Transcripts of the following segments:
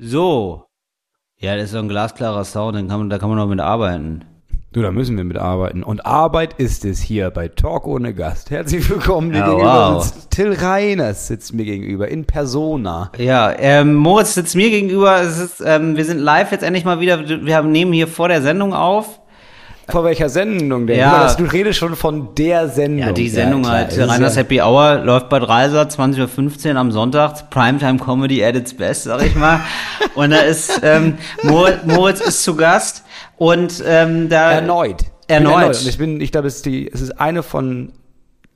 So. Ja, das ist so ein glasklarer Sound, den kann man, da kann man noch mit arbeiten. Du, da müssen wir mitarbeiten. Und Arbeit ist es hier bei Talk ohne Gast. Herzlich willkommen. Mir Ja, gegenüber wow. sitzt Till Reiners sitzt mir gegenüber in Persona. Ja, ähm, Moritz sitzt mir gegenüber. Ist, ähm, wir sind live jetzt endlich mal wieder. Wir haben, nehmen hier vor der Sendung auf. Vor welcher Sendung denn? Ja. Das- Du redest schon von der Sendung. Ja, die Sendung klar. halt. Reiners ja- Happy Hour läuft bei Dreiser, 20.15 Uhr am Sonntag. Primetime Comedy at its best, sag ich mal. Und da ist, ähm, Moritz, Moritz ist zu Gast. Und ähm, da. Erneut. Erneut. Und ich bin, ich glaube, es ist die, es ist eine von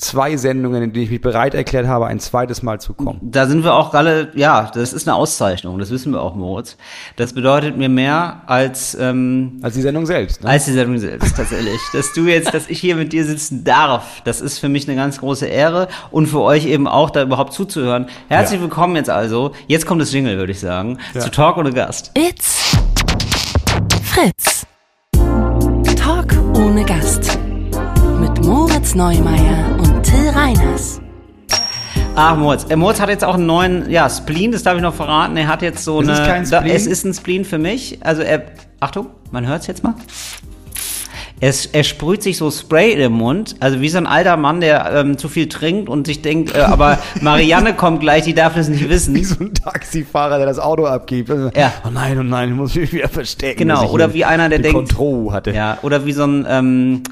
zwei Sendungen, in denen ich mich bereit erklärt habe, ein zweites Mal zu kommen. Da sind wir auch alle, ja, das ist eine Auszeichnung, das wissen wir auch, Moritz. Das bedeutet mir mehr als, ähm, Als die Sendung selbst. Ne? als die Sendung selbst, tatsächlich. dass du jetzt, dass ich hier mit dir sitzen darf, das ist für mich eine ganz große Ehre und für euch eben auch, da überhaupt zuzuhören. Herzlich Ja. willkommen jetzt also, jetzt kommt das Jingle, würde ich sagen, Ja. zu Talk ohne Gast. It's Fritz. Talk ohne Gast. Moritz Neumeier und Till Reiners. Ach, Moritz. Äh, Moritz hat jetzt auch einen neuen, ja, Spleen, das darf ich noch verraten. Er hat jetzt so Es eine. ist kein Da, Spleen? es ist ein Spleen für mich. Also er. Achtung, man hört's jetzt mal. Es, er sprüht sich so Spray in den Mund, also wie so ein alter Mann, der ähm, zu viel trinkt und sich denkt, äh, aber Marianne kommt gleich, die darf das nicht Wie wissen. so ein Taxifahrer, der das Auto abgibt. Also, Ja. Oh nein, oh nein, ich muss mich wieder verstecken. Genau, oder wie einer, der denkt- Kontrolle hatte. Ja, oder wie so ein ähm,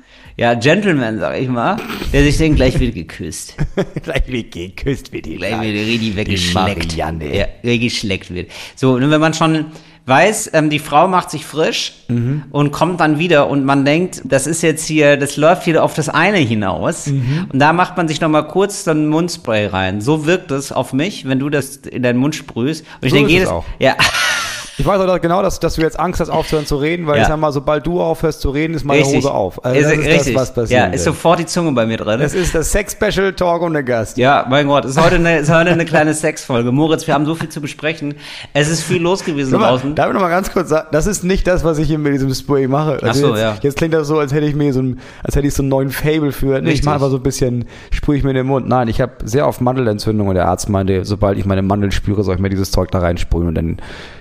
ja, Gentleman, sag ich mal, der sich denkt, gleich wird geküsst. Gleich wird geküsst, wird die gleich wird richtig weggeschleckt. Marianne. Ja, weggeschleckt wird. So, und wenn man schon weiß, ähm, die Frau macht sich frisch Mhm. und kommt dann wieder und man denkt, das ist jetzt hier, das läuft hier auf das eine hinaus. Mhm. Und da macht man sich noch mal kurz so ein Mundspray rein. So wirkt es auf mich, wenn du das in deinen Mund sprühst. Und ich So denke ist es jedes, auch. ja, Ich weiß auch genau, dass, dass du jetzt Angst hast, aufzuhören zu reden, weil Ja. ich sag mal, sobald du aufhörst zu reden, ist meine richtig. Hose auf. Also ist, das ist richtig. das, was passiert. ja, ist sofort die Zunge bei mir drin. das ist das Sex-Special Talk ohne Gast. Ja, mein Gott, es ist heute eine, ist heute eine kleine Sexfolge. Moritz, wir haben so viel zu besprechen. Es ist viel los gewesen mal, draußen. darf ich noch mal ganz kurz sagen, das ist nicht das, was ich hier mit diesem Spray mache. Ach so, jetzt, ja. Jetzt klingt das so, als hätte ich mir so ein, als hätte ich so einen neuen Fable für, nee, ich Richtig. mache einfach so ein bisschen, sprühe ich mir in den Mund. Nein, ich habe sehr oft Mandelentzündung und der Arzt meinte, sobald ich meine Mandeln spüre, soll ich mir dieses Zeug da reinsprühen und dann,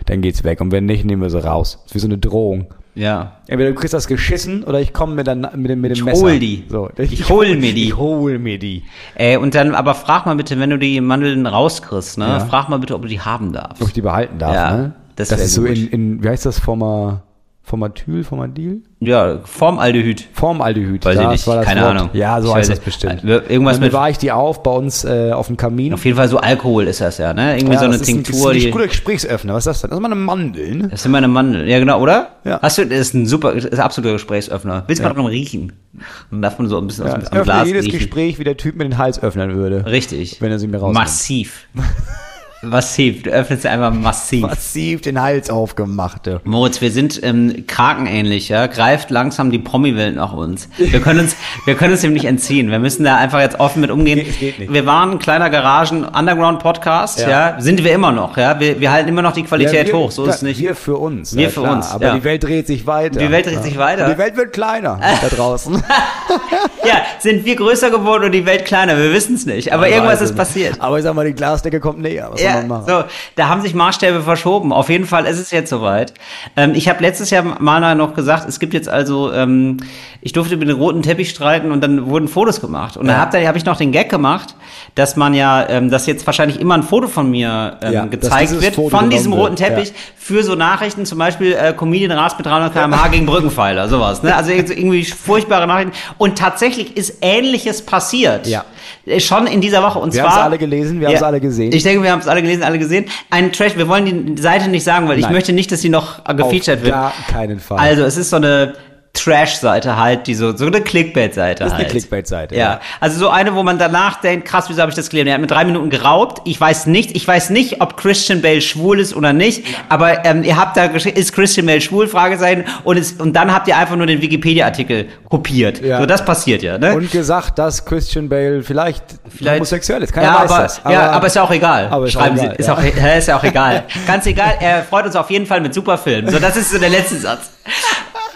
dann geht's weg. Und wenn nicht, nehmen wir sie raus. Das ist wie so eine Drohung. Ja. Entweder du kriegst das geschissen oder ich komme mit, mit dem, mit dem Ich Messer. hol die. So, Ich hol mir die. Ich hol mir die. Äh, und dann, aber frag mal bitte, wenn du die Mandeln rauskriegst, ne? Ja. Frag mal bitte, ob du die haben darfst. Ob ich die behalten darf, Ja, ne? das das ist so in, in, wie heißt das, Forma, Formatyl, Formadil? Ja, Formaldehyd. Formaldehyd. Weiß ich das nicht, war das keine Wort. Ahnung. Ja, so Ich heißt das nicht. bestimmt. Äh, irgendwas dann mit- bewahre ich die auf bei uns äh, auf dem Kamin. Auf jeden Fall so Alkohol ist das ja, ne? Irgendwie Ja, so eine ist ein- Tinktur, das ist ein guter Gesprächsöffner. Was ist das denn? Das ist mal eine Mandel, ne? Das sind meine Mandeln. Ja, genau, oder? Ja. Hast du, das ist ein super, das ist ein absoluter Gesprächsöffner. Willst du mal drum riechen? Dann darf man so ein bisschen Ja, aus dem Glas jedes riechen. Gespräch, wie der Typ mit den Hals öffnen würde. Richtig. Wenn er sie mir rausnimmt. Massiv. massiv. Du öffnest einfach massiv. Massiv den Hals aufgemacht. du. Moritz, wir sind ähm, krakenähnlich, ja. Greift langsam die Promi-Welt nach uns. Wir können uns, wir können uns dem nicht entziehen. Wir müssen da einfach jetzt offen mit umgehen. Es geht nicht. Wir waren ein kleiner Garagen-Underground-Podcast, ja. Ja. Sind wir immer noch, ja. Wir, wir halten immer noch die Qualität Ja, wir, hoch, so ist es nicht. Wir für uns. Wir ja, für klar. uns, Aber ja. die Welt dreht sich weiter. Die Welt dreht sich weiter. Und die Welt wird kleiner da draußen. ja, sind wir größer geworden und die Welt kleiner? Wir wissen es nicht. Aber irgendwas Weiß ist passiert. Aber ich sag mal, die Glasdecke kommt näher. Was Ja, machen? so, da haben sich Maßstäbe verschoben. Auf jeden Fall ist es jetzt soweit. Ähm, ich habe letztes Jahr mal noch gesagt, es gibt jetzt also, ähm, ich durfte mit dem roten Teppich streiten und dann wurden Fotos gemacht. Und dann Ja. hab, da habe ich noch den Gag gemacht, dass man ja, ähm, dass jetzt wahrscheinlich immer ein Foto von mir ähm, Ja, gezeigt wird, Foto von diesem roten Teppich ja. für so Nachrichten, zum Beispiel äh, Comedian rast mit 300 km/h gegen Brückenpfeiler, sowas. Ne? Also irgendwie furchtbare Nachrichten. Und tatsächlich ist Ähnliches passiert. Ja. Äh, Schon in dieser Woche. Und Wir zwar, haben's alle gelesen, wir haben's alle gesehen. Ich denke, wir haben es alle gelesen, alle gesehen. Ein Trash, wir wollen die Seite nicht sagen, weil ich Nein. möchte nicht, dass sie noch gefeatured Auf wird. gar keinen Fall. Also, es ist so eine Trash-Seite halt, die so, so eine Clickbait-Seite Das ist halt. eine Clickbait-Seite, Ja. ja. Also so eine, wo man danach denkt, krass, wieso habe ich das gelesen? Er hat mit drei Minuten geraubt. Ich weiß nicht, ich weiß nicht, ob Christian Bale schwul ist oder nicht, aber ähm, ihr habt da ist Christian Bale schwul? Fragezeichen. Und, es, und dann habt ihr einfach nur den Wikipedia-Artikel kopiert. Ja. So, das passiert ja, ne? Und gesagt, dass Christian Bale vielleicht, Vielleicht- homosexuell ist. Keiner ja, weiß aber, das. ja, aber ist ja auch egal. aber ist auch Schreiben egal, Sie, ist, ja. auch, hä, ist ja auch egal. Ganz egal, er freut uns auf jeden Fall mit Superfilmen. So, das ist so der letzte Satz.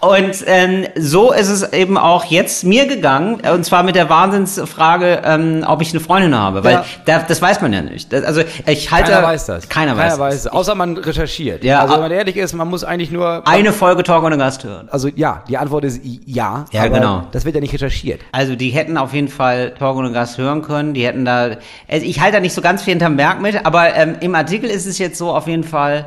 Und ähm, so ist es eben auch jetzt mir gegangen, äh, und zwar mit der Wahnsinnsfrage, ähm, ob ich eine Freundin habe, weil Ja. da, das weiß man ja nicht. Das, also ich halte, Keiner weiß das. Keiner weiß, weiß das. Außer man recherchiert. Ja, also wenn man ehrlich ist, man muss eigentlich nur. Eine Folge Talk ohne Gast hören. Also ja, die Antwort ist ja. Ja, genau. Das wird ja nicht recherchiert. Also die hätten auf jeden Fall Talk ohne Gast hören können. Die hätten da, also ich halte da nicht so ganz viel hinterm Berg mit, aber ähm, im Artikel ist es jetzt so auf jeden Fall.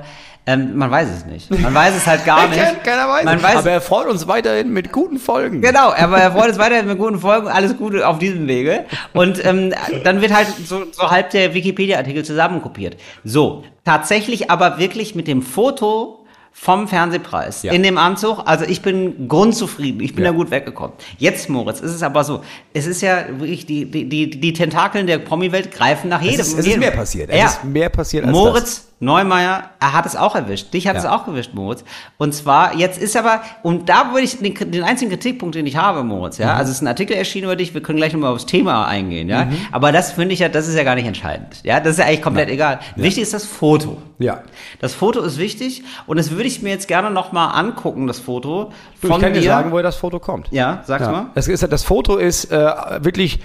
Ähm, man weiß es nicht. Man weiß es halt gar nicht. Keiner weiß. Man es. weiß, aber er freut uns weiterhin mit guten Folgen. Genau, aber er freut uns weiterhin mit guten Folgen, alles Gute auf diesem Wege. Und ähm, dann wird halt so, so halb der Wikipedia-Artikel zusammenkopiert. So, tatsächlich aber wirklich mit dem Foto vom Fernsehpreis Ja. in dem Anzug. Also ich bin grundzufrieden, ich bin Ja. da gut weggekommen. Jetzt, Moritz, ist es aber so, es ist ja wirklich, die, die, die, die Tentakeln der Promi-Welt greifen nach jedem. Es ist, es ist mehr passiert. Es Ja. ist mehr passiert als Moritz Neumeier, er hat es auch erwischt. Dich hat es Ja. auch erwischt, Moritz. Und zwar, jetzt ist aber, und da würde ich den, den einzigen Kritikpunkt, den ich habe, Moritz, Mhm. ja, also es ist ein Artikel erschienen über dich, wir können gleich nochmal aufs Thema eingehen, ja, Mhm. aber das finde ich ja, das ist ja gar nicht entscheidend, ja, das ist ja eigentlich komplett egal. Wichtig ist das Foto. das. Ja. Das Foto ist wichtig und das würde ich mir jetzt gerne nochmal angucken, das Foto Du, von ich kann dir sagen, woher das Foto kommt. ja, sag's Ja. mal. Das, ist, das Foto ist äh, wirklich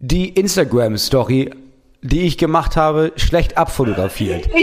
die Instagram-Story, die ich gemacht habe, schlecht abfotografiert.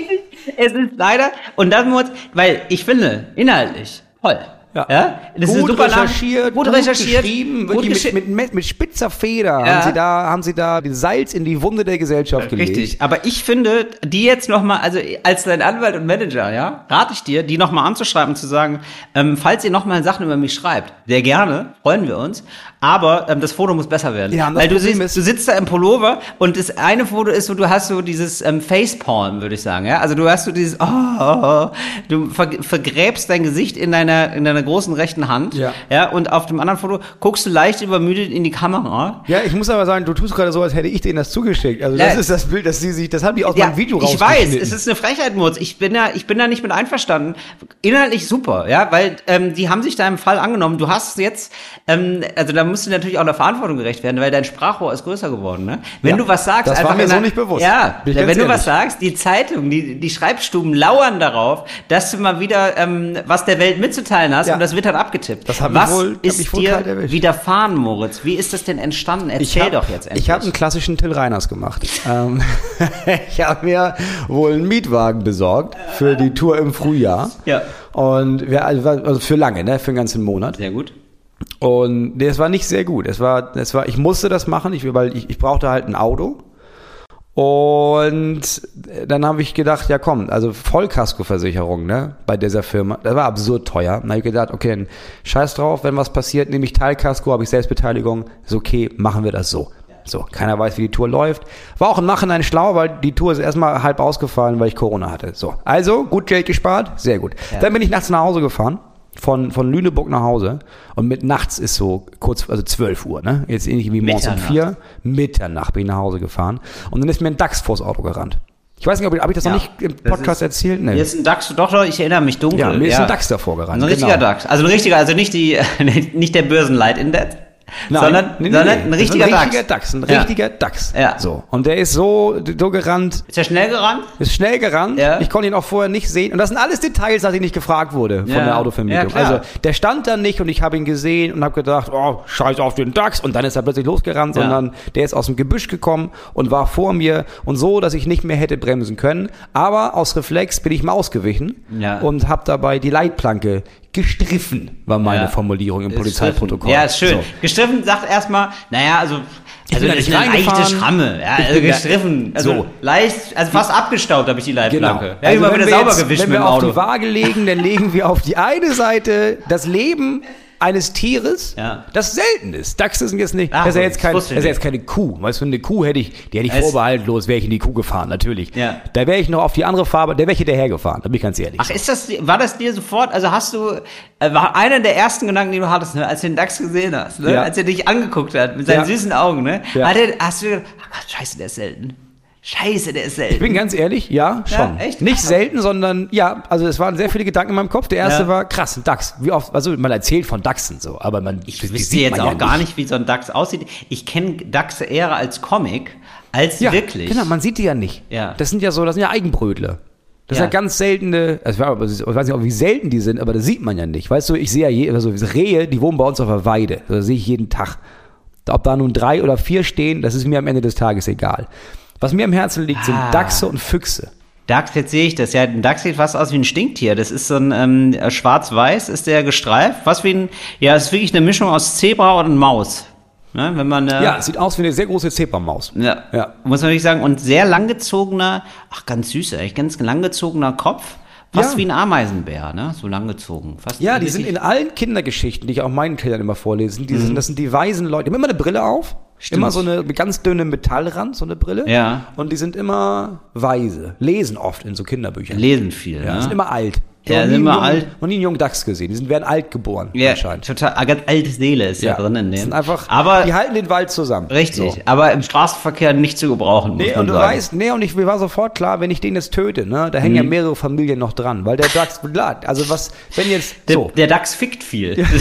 Es ist leider, und das muss, weil ich finde, inhaltlich, toll. Ja. Das ist gut eine super recherchiert, gut recherchiert, geschrieben, gut mit, mit, mit, mit spitzer Feder Ja. haben sie da, haben sie da Salz in die Wunde der Gesellschaft gelegt. Richtig, aber ich finde, die jetzt nochmal, also als dein Anwalt und Manager, ja, rate ich dir, die nochmal anzuschreiben und zu sagen, ähm, falls ihr nochmal Sachen über mich schreibt, sehr gerne, freuen wir uns, aber ähm, das Foto muss besser werden. Ja, Weil du, ist- du sitzt da im Pullover und das eine Foto ist so, du hast so dieses ähm, Facepalm, würde ich sagen, ja, also du hast so dieses, oh, oh, oh. du ver vergräbst dein Gesicht in deiner, in deiner großen rechten Hand, Ja. ja, und auf dem anderen Foto guckst du leicht übermüdet in die Kamera, Ja, ich muss aber sagen, du tust gerade so, als hätte ich denen das zugeschickt. Also das Ja. ist das Bild, das sie sich, das haben die aus Ja, meinem Video ich weiß, es ist eine Frechheit, Murz. Ich bin da, ich bin da nicht mit einverstanden. Inhaltlich super, ja, weil ähm, die haben sich da im Fall angenommen. Du hast jetzt, ähm, also da musst du natürlich auch der Verantwortung gerecht werden, weil dein Sprachrohr ist größer geworden. Ne? Wenn Ja, du was sagst, das war mir so nicht bewusst. Ja, wenn du ehrlich. was sagst, die Zeitung, die, die Schreibstuben lauern darauf, dass du mal wieder ähm, was der Welt mitzuteilen hast Ja. und das wird dann abgetippt. Das was wohl- ist dir widerfahren, Moritz? Wie ist das denn entstanden? Erzähl hab- doch jetzt endlich. Ich habe einen klassischen Till Reiners gemacht. ähm, ich habe mir wohl einen Mietwagen besorgt für die Tour im Frühjahr. Ja. Und wir, also für lange, ne, für einen ganzen Monat. Sehr gut. Und nee, es war nicht sehr gut. Es war, es war, ich musste das machen, ich, weil ich, ich brauchte halt ein Auto. Und dann habe ich gedacht, ja komm, also Vollkaskoversicherung, ne, bei dieser Firma, das war absurd teuer. Dann habe ich gedacht, okay, scheiß drauf, wenn was passiert, nehme ich Teilkasko, habe ich Selbstbeteiligung, ist okay, machen wir das so. So, keiner weiß, wie die Tour läuft. War auch im Nachhinein schlau, weil die Tour ist erstmal halb ausgefallen, weil ich Corona hatte. So, also gut Geld gespart, sehr gut. Dann bin ich nachts nach Hause gefahren von, von Lüneburg nach Hause und mit nachts ist so kurz, also 12 Uhr, ne? Jetzt ähnlich wie morgens um Mitternacht. vier. Mitternacht bin ich nach Hause gefahren und dann ist mir ein Dachs vors Auto gerannt. Ich weiß nicht, ob ich, das noch Ja, nicht im Podcast ist- erzählt? Nee. Hier ist ein Dachs, doch, doch, ich erinnere mich dunkel. Ja, mir ist ein Dachs davor gerannt, Ein richtiger genau. Dachs. Also ein richtiger, also nicht die, nicht der Börsenleitindex, Nein, sondern, nee, nee, sondern ein richtiger ein Dachs. richtiger Dachs. Ein richtiger Dachs. Ja. So. Und der ist so, so gerannt, Ist er schnell gerannt? ist schnell gerannt. Ja. Ich konnte ihn auch vorher nicht sehen. Und das sind alles Details, nach denen ich gefragt wurde von Ja. der Autovermietung. Ja, also der stand da nicht und ich habe ihn gesehen und habe gedacht, oh, scheiß auf den Dachs. Und dann ist er plötzlich losgerannt, sondern der ist aus dem Gebüsch gekommen und war vor mir und so, dass ich nicht mehr hätte bremsen können. Aber aus Reflex bin ich mal ausgewichen und habe dabei die Leitplanke gestriffen, war meine Ja. Formulierung im Ist Polizeiprotokoll. Ja, ist schön. So. Gestriffen sagt erstmal, naja, also, Ich also das ist eine leichte. Schramme. Ja, also gestriffen. Also So. leicht, also fast abgestaubt habe ich die Leitplanke. Genau. Ja, also immer wenn wieder wir sauber jetzt- gewischt Wenn mit wir dem auf Auto. die Waage legen, dann legen wir auf die eine Seite das Leben eines Tieres, Ja. das selten ist. Dachs ist jetzt nicht, Ach, das ist ja jetzt, kein, das ist jetzt keine Kuh. Weißt du, eine Kuh hätte ich, die hätte ich Es- vorbehaltlos, wäre ich in die Kuh gefahren, natürlich. Ja. Da wäre ich noch auf die andere Farbe, der wäre ich hinterher gefahren, da bin ich ganz ehrlich. Ach, ist das, war das dir sofort, also hast du, äh, war einer der ersten Gedanken, die du hattest, ne, als du den Dachs gesehen hast, ne, Ja. als er dich angeguckt hat, mit seinen Ja. süßen Augen, ne, Ja. hast du gedacht, ach Gott, scheiße, der ist selten. Scheiße, der ist selten. Ich bin ganz ehrlich, ja, schon. echt? Nicht selten, sondern ja, also es waren sehr viele Gedanken in meinem Kopf. Der erste Ja. war krass, ein Dachs. Wie oft, also man erzählt von Dachsen so, aber man ich wüsste sieht jetzt auch ja gar nicht, wie so ein Dachs aussieht. Ich kenne Dachse eher als Comic, als Ja, wirklich. Genau, man sieht die ja nicht. Ja. Das sind ja so, das sind ja Eigenbrötler. Das Ja. sind ja ganz seltene, also ich weiß ich weiß nicht, wie selten die sind, aber das sieht man ja nicht. Weißt du, ich sehe ja je, also Rehe, die wohnen bei uns auf der Weide. Das sehe ich jeden Tag. Ob da nun drei oder vier stehen, das ist mir am Ende des Tages egal. Was mir am Herzen liegt, sind Ah. Dachse und Füchse. Dachs, jetzt sehe ich das. Ja, ein Dachs sieht fast aus wie ein Stinktier. Das ist so ein ähm, schwarz-weiß, ist der gestreift. Was wie ein, ja, es ist wirklich eine Mischung aus Zebra und Maus. Ne, wenn man, äh, Ja, sieht aus wie eine sehr große Zebramaus. ja, Ja. muss man wirklich sagen. Und sehr langgezogener, ach, ganz süß, eigentlich ganz langgezogener Kopf. Fast Ja. wie ein Ameisenbär, ne? So langgezogen. Fast Ja, die sind in allen Kindergeschichten, die ich auch meinen Kindern immer vorlese, die sind, das sind die weisen Leute. Die haben immer eine Brille auf. Mhm. Stimmt. Immer so eine ganz dünne Metallrand, so eine Brille. Ja. Und die sind immer weise. Lesen oft in so Kinderbüchern. lesen viel, Ja, ne? sind immer alt. Ja, sind immer jungen- alt. noch nie einen jungen Dachs gesehen. Die sind, werden alt geboren, Ja, anscheinend. total, ah, ganz alte Seele ist ja, drin in Die dem. sind einfach, aber die halten den Wald zusammen. richtig, So. aber im Straßenverkehr nicht zu gebrauchen, muss Nee, man und du sagen. weißt, nee, und ich, mir war sofort klar, wenn ich den jetzt töte, ne, da hängen ja mehrere Familien noch dran, weil der Dachs, also was, wenn jetzt, Der, so. der DAX fickt viel.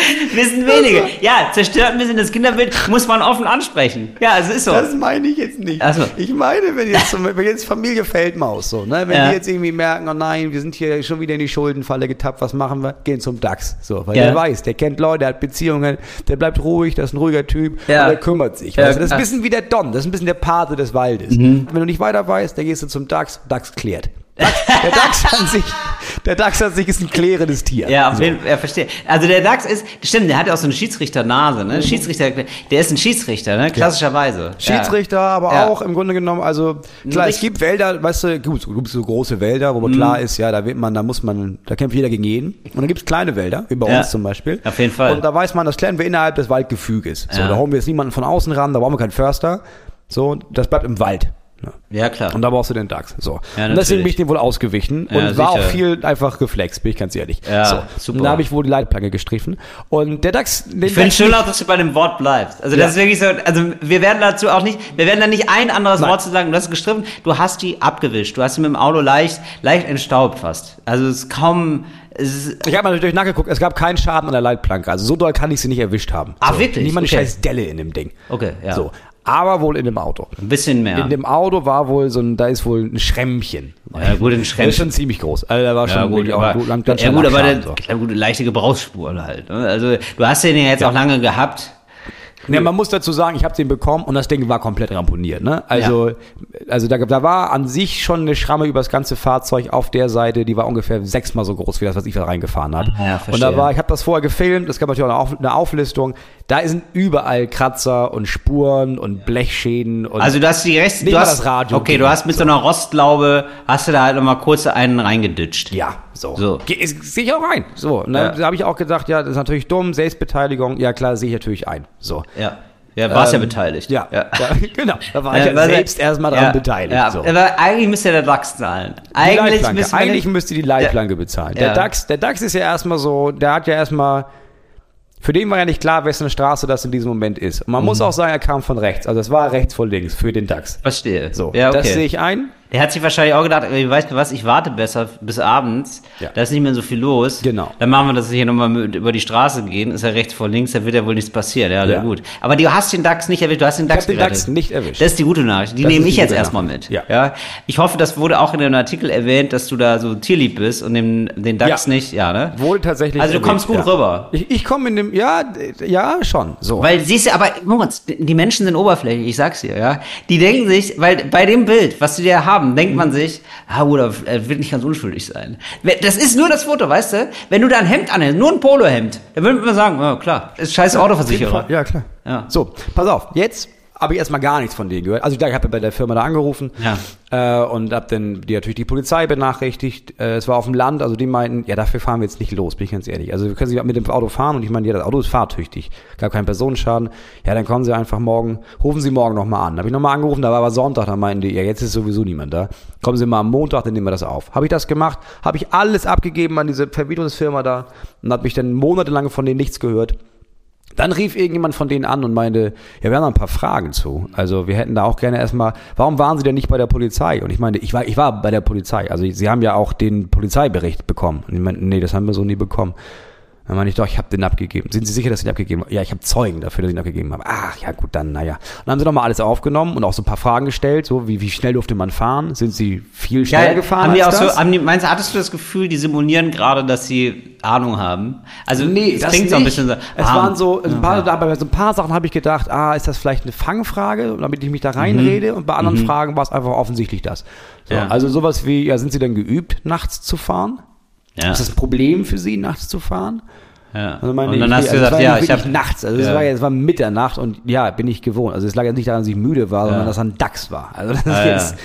Wissen wenige. Ja, zerstört ein bisschen das Kinderbild, muss man offen ansprechen. Ja, es ist so. Das meine ich jetzt nicht. Ach so. Ich meine, wenn jetzt, wenn jetzt Familie Feldmaus, so, ne, wenn Ja. die jetzt irgendwie merken, oh nein, wir sind hier schon wieder in die Schuldenfalle getappt, was machen wir? Gehen zum DAX. So, weil Ja. der weiß, der kennt Leute, der hat Beziehungen, der bleibt ruhig, das ist ein ruhiger Typ, Ja. und der kümmert sich. Ja, du? das ist ein bisschen wie der Don, das ist ein bisschen der Pate des Waldes. Mhm. Wenn du nicht weiter weißt, dann gehst du zum DAX, DAX klärt. DAX, der DAX an sich, der DAX an sich ist ein klärendes Tier. Ja, auf So. jeden Fall, ja, verstehe. Also der DAX ist, stimmt, der hat ja auch so eine Schiedsrichternase, Mhm. ne? Schiedsrichter, der ist ein Schiedsrichter, ne? Klassischerweise. Schiedsrichter, aber Ja. auch im Grunde genommen, also klar, es Richt- gibt Wälder, weißt du, gut, so, so große Wälder, wo man klar ist, ja, da wird man, da muss man, da kämpft jeder gegen jeden. Und dann gibt es kleine Wälder, wie bei Ja. uns zum Beispiel. Auf jeden Fall. Und da weiß man, das klären wir innerhalb des Waldgefüges. So, da holen wir jetzt niemanden von außen ran, da brauchen wir keinen Förster. So, das bleibt im Wald. Ne? Ja, klar. Und da brauchst du den DAX. So. Ja, und deswegen bin ich dem wohl ausgewichen Ja, und war auch viel einfach reflex, bin ich ganz ehrlich. Ja, so. super. Und da habe ich wohl die Leitplanke gestriffen. Und der DAX, den Ich finde schön auch, dass du bei dem Wort bleibst. Also Ja. das ist wirklich so, also wir werden dazu auch nicht, wir werden da nicht ein anderes Nein. Wort zu sagen, du hast es gestriffen, du hast die abgewischt, du hast sie mit dem Auto leicht, leicht entstaubt fast. Also es ist kaum, Ich habe mal natürlich nachgeguckt, es gab keinen Schaden an der Leitplanke. Also so doll kann ich sie nicht erwischt haben. Ah, so. wirklich? Nicht mal eine Okay. scheiß Delle in dem Ding. Okay, ja. So. Aber wohl in dem Auto. ein bisschen mehr. In dem Auto war wohl so ein, da ist wohl ein Schrämmchen. Ja, gut, ein Das Schrämmchen. ist schon ziemlich groß. Also da war ja, schon gut, wirklich aber, auch lang, ganz ja, gut, aber der, so. ja, gut, leichte Gebrauchsspur halt. Ne? Also du hast den ja jetzt auch lange gehabt. Ja, man muss dazu sagen, ich habe den bekommen und das Ding war komplett ramponiert. Ne? Also, also da, da war an sich schon eine Schramme über das ganze Fahrzeug auf der Seite, die war ungefähr sechsmal so groß wie das, was ich da reingefahren habe. Ah, ja, und da war, ich habe das vorher gefilmt, es gab natürlich auch eine, Auf, eine Auflistung. Da sind überall Kratzer und Spuren und Blechschäden und Also du hast die Rest, Nicht du hast, das Radio okay, du hast mit so einer Rostlaube, hast du da halt nochmal kurz einen reingeditscht. Ja, so. So. Ge- Sehe ich auch ein. So, und dann Ja. habe ich auch gedacht, ja, das ist natürlich dumm, Selbstbeteiligung. Ja, klar, sehe ich natürlich ein. So. Ja. Ja, warst Ähm, ja beteiligt. Ja, ja. genau. Da war Ja, ich ja weil- selbst erstmal dran ja, beteiligt. Ja, so. aber eigentlich müsste der DAX zahlen. Eigentlich müsste Eigentlich müsste die Leitplanke bezahlen. Der Ja. DAX, der DAX ist ja erstmal so, der hat ja erstmal, für den war ja nicht klar, wessen Straße das in diesem Moment ist. Und man Mhm. muss auch sagen, er kam von rechts. Also es war rechts vor links für den DAX. Verstehe. So, ja, okay. das sehe ich ein. Der hat sich wahrscheinlich auch gedacht, weißt du was, ich warte besser bis abends, Ja. da ist nicht mehr so viel los. Genau. Dann machen wir das hier nochmal über die Straße gehen, ist ja rechts vor links, da wird ja wohl nichts passieren. Ja, Ja. ja. gut. Aber du hast den DAX nicht erwischt, du hast den Ich DAX habe den gerettet. DAX nicht erwischt. Das ist die gute Nachricht. Die Das nehme ich jetzt erstmal mit. Ja. Ich hoffe, das wurde auch in dem Artikel erwähnt, dass du da so tierlieb bist und den, den DAX Ja. nicht, ja, ne? Wurde tatsächlich. Also du kommst erwähnt, gut rüber. Ich, ich komme in dem, ja, ja, schon. So. Weil siehst du, aber Moritz, die Menschen sind oberflächlich, ich sag's dir, ja. Die denken sich, weil bei dem Bild, was sie da haben, denkt man sich, ah, oder er wird nicht ganz unschuldig sein. Das ist nur das Foto, weißt du? Wenn du da ein Hemd anhältst, nur ein Polohemd, dann würde man sagen, ja klar, ist scheiß Autoversicherer. Ja, klar. Ja. So, pass auf, jetzt habe ich erstmal gar nichts von denen gehört. Also ich habe bei der Firma da angerufen äh, und habe dann die natürlich die Polizei benachrichtigt. Äh, es war auf dem Land, also die meinten, ja, dafür fahren wir jetzt nicht los, bin ich ganz ehrlich. Also wir können Sie mit dem Auto fahren und ich meine, ja, das Auto ist fahrtüchtig, gab keinen Personenschaden. Ja, dann kommen Sie einfach morgen, rufen Sie morgen nochmal an. Habe ich nochmal angerufen, da war aber Sonntag, da meinten die, ja, jetzt ist sowieso niemand da. Kommen Sie mal am Montag, dann nehmen wir das auf. Habe ich das gemacht, habe ich alles abgegeben an diese Vermietungsfirma da und habe mich dann monatelang von denen nichts gehört. Dann rief irgendjemand von denen an und meinte, ja, wir haben da ein paar Fragen zu. Also wir hätten da auch gerne erstmal, warum waren Sie denn nicht bei der Polizei? Und ich meinte, ich war, ich war bei der Polizei. Also Sie haben ja auch den Polizeibericht bekommen. Und ich meinte, nee, das haben wir so nie bekommen. Dann meine ich, doch, ich habe den abgegeben. Sind Sie sicher, dass Sie den abgegeben haben? Ja, ich habe Zeugen dafür, dass ich ihn abgegeben habe. Ach, ja gut, dann, naja. Und dann haben sie nochmal alles aufgenommen und auch so ein paar Fragen gestellt, so wie, wie schnell durfte man fahren? Sind Sie viel schneller gefahren haben die auch als das? so, haben die, meinst, du, hattest du das Gefühl, die simulieren gerade, dass sie Ahnung haben? Also, Nee, es das klingt so ein bisschen so. Es ah, waren so ein paar, da, bei so ein paar Sachen habe ich gedacht, ah, ist das vielleicht eine Fangfrage, damit ich mich da reinrede? Und bei anderen Fragen war es einfach offensichtlich das. So, Ja. Also sowas wie, ja, sind Sie denn geübt, nachts zu fahren? Ja, Ist das ein Problem für Sie, nachts zu fahren? Ja. Also meine Und ich, dann hast du also es gesagt, ja, ich habe nachts, also es Ja. war ja, es war Mitternacht und ja, bin ich gewohnt. Also es lag jetzt nicht daran, dass ich müde war, sondern dass ein Dachs war. Also das Ja, ja. jetzt,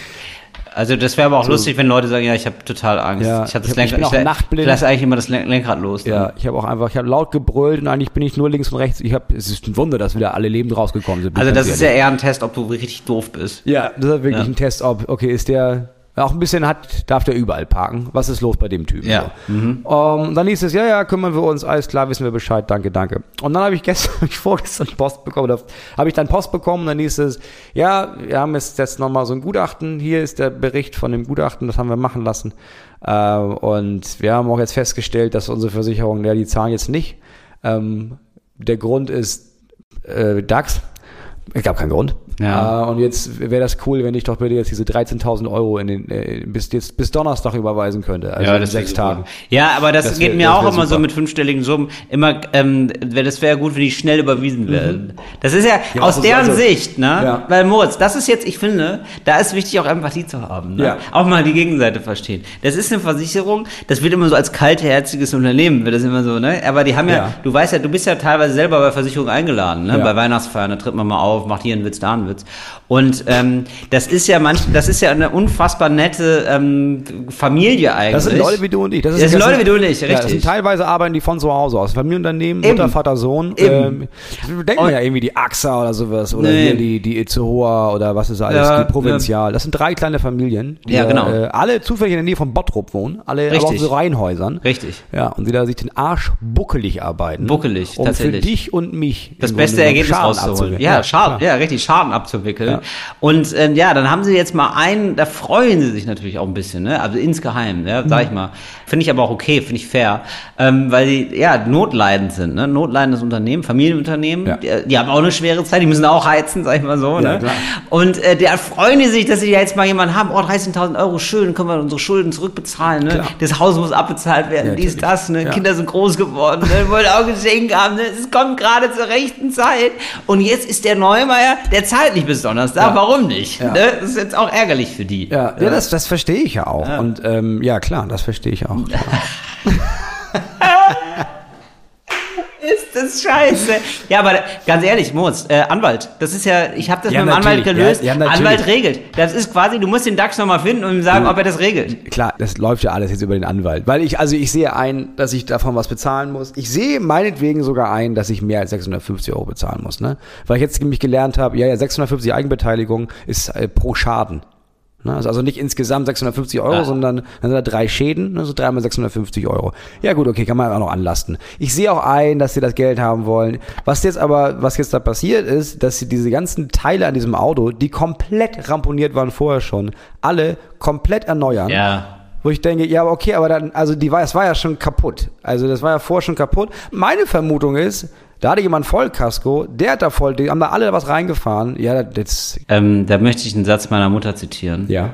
Also das wäre aber auch lustig, wenn Leute sagen, ja, ich habe total Angst. Ja, ich habe das ich ich Lenkrad, bin auch ich, nachtblind. ich lasse eigentlich immer das Len- Lenkrad los. ja, ich habe auch einfach, ich habe laut gebrüllt und eigentlich bin ich nur links und rechts. Ich habe, es ist ein Wunder, dass wieder alle lebend rausgekommen sind. Also ich das ist ja eher ein Test, ob du richtig doof bist. Ja, das ist wirklich Ja. ein Test, ob, okay, ist der, auch ein bisschen hat, darf der überall parken. Was ist los bei dem Typen? Ja. Mhm. Um, dann hieß es, ja, ja, kümmern wir uns, alles klar, wissen wir Bescheid, danke, danke. Und dann habe ich gestern, hab ich vorgestern Post bekommen, oder habe ich dann Post bekommen, dann hieß es, ja, wir haben jetzt, jetzt nochmal so ein Gutachten, hier ist der Bericht von dem Gutachten, das haben wir machen lassen. Äh, und wir haben auch jetzt festgestellt, dass unsere Versicherung, ja, die zahlen jetzt nicht. Ähm, der Grund ist äh, DAX. Es gab keinen Grund. Ja. Äh, und jetzt wäre das cool, wenn ich doch bitte jetzt diese 13.000 Euro in den, äh, bis, jetzt, bis Donnerstag überweisen könnte. Also in wär sechs. Tagen. Ja, aber das, Das geht wär- mir das auch immer so super. mit fünfstelligen Summen. Immer, ähm, wär- das wäre gut, wenn die schnell überwiesen werden. Das ist ja, Ja, aus deren also- Sicht, ne? Ja. Weil Moritz, das ist jetzt, ich finde, da ist wichtig auch Empathie zu haben. Ne? Ja. Auch mal die Gegenseite verstehen. Das ist eine Versicherung, das wird immer so als kaltherziges Unternehmen, wird das immer so, ne? Aber die haben ja, Ja. du weißt ja, du bist ja teilweise selber bei Versicherungen eingeladen, ne? Ja. Bei Weihnachtsfeiern, da tritt man mal auf, macht hier einen Witz, da einen Witz. Und ähm, das ist ja manch, das ist ja eine unfassbar nette ähm, Familie eigentlich. Das sind Leute wie du und ich. Das sind Leute wie du und ich, Ja, das richtig. sind teilweise arbeiten die von zu Hause aus. Familienunternehmen, Eben. Mutter, Vater, Sohn. Eben. Ähm, denkt man ja irgendwie die AXA oder sowas. Oder Nee. hier die, die Itzehoa oder was ist alles, Ja, die Provinzial. Das sind drei kleine Familien, die Ja, genau. äh, alle zufällig in der Nähe von Bottrop wohnen. Alle aber auch Richtig. so Reihenhäusern. Richtig. Ja, und die da sich den Arsch buckelig arbeiten. Buckelig, um tatsächlich. für dich und mich das beste Ergebnis rauszuholen. Ja, Schaden, ja, richtig, Schaden abzuwickeln. Ja. Und ähm, ja, dann haben sie jetzt mal einen, da freuen sie sich natürlich auch ein bisschen, ne? Also insgeheim, ja, sag ich Mhm. mal. Finde ich aber auch okay, finde ich fair. Ähm, weil die ja notleidend sind, ne? Notleidendes Unternehmen, Familienunternehmen, Ja. die, die haben auch eine schwere Zeit, die müssen auch heizen, sag ich mal so. Ja, ne? klar. Und äh, da freuen die sich, dass sie jetzt mal jemanden haben, oh, 13.000 Euro, schön, können wir unsere Schulden zurückbezahlen, ne? Klar. Das Haus muss abbezahlt werden, Ja, dies, das, ne? Kinder sind groß geworden, ne? wollen auch Geschenk haben, ne? Es kommt gerade zur rechten Zeit. Und jetzt ist der Neumeier, der zahlt nicht bis Donnerstag, Ja. warum nicht? Ja. Ne? Das ist jetzt auch ärgerlich für die. Ja, ja, das, das verstehe ich ja auch. Und ähm, ja, klar, das verstehe ich auch. Ist scheiße. Ja, aber ganz ehrlich, Moritz, äh, Anwalt, das ist ja, ich habe das Ja, mit dem Anwalt gelöst. ja, ja. Anwalt regelt. Das ist quasi, du musst den DAX nochmal finden und ihm sagen, ob er das regelt. Klar, das läuft ja alles jetzt über den Anwalt. Weil ich, also ich sehe ein, dass ich davon was bezahlen muss. Ich sehe meinetwegen sogar ein, dass ich mehr als 650 Euro bezahlen muss, ne? Weil ich jetzt nämlich gelernt habe, ja, ja, 650 Eigenbeteiligung ist äh, pro Schaden. Ne? Also also nicht insgesamt 650 Euro, Ja. sondern dann sind da drei Schäden, ne? so dreimal 650 Euro. Ja gut, okay, kann man auch noch anlasten. Ich sehe auch ein, dass sie das Geld haben wollen. Was jetzt aber, was jetzt da passiert ist, dass sie diese ganzen Teile an diesem Auto, die komplett ramponiert waren vorher schon, alle komplett erneuern. Ja. Wo ich denke, ja, okay, aber dann, also die war, es war ja schon kaputt. Also das war ja vorher schon kaputt. Meine Vermutung ist, da hatte jemand Vollkasko, der hat da voll, die haben da alle was reingefahren. Ja, das, Ähm, da möchte ich einen Satz meiner Mutter zitieren. ja,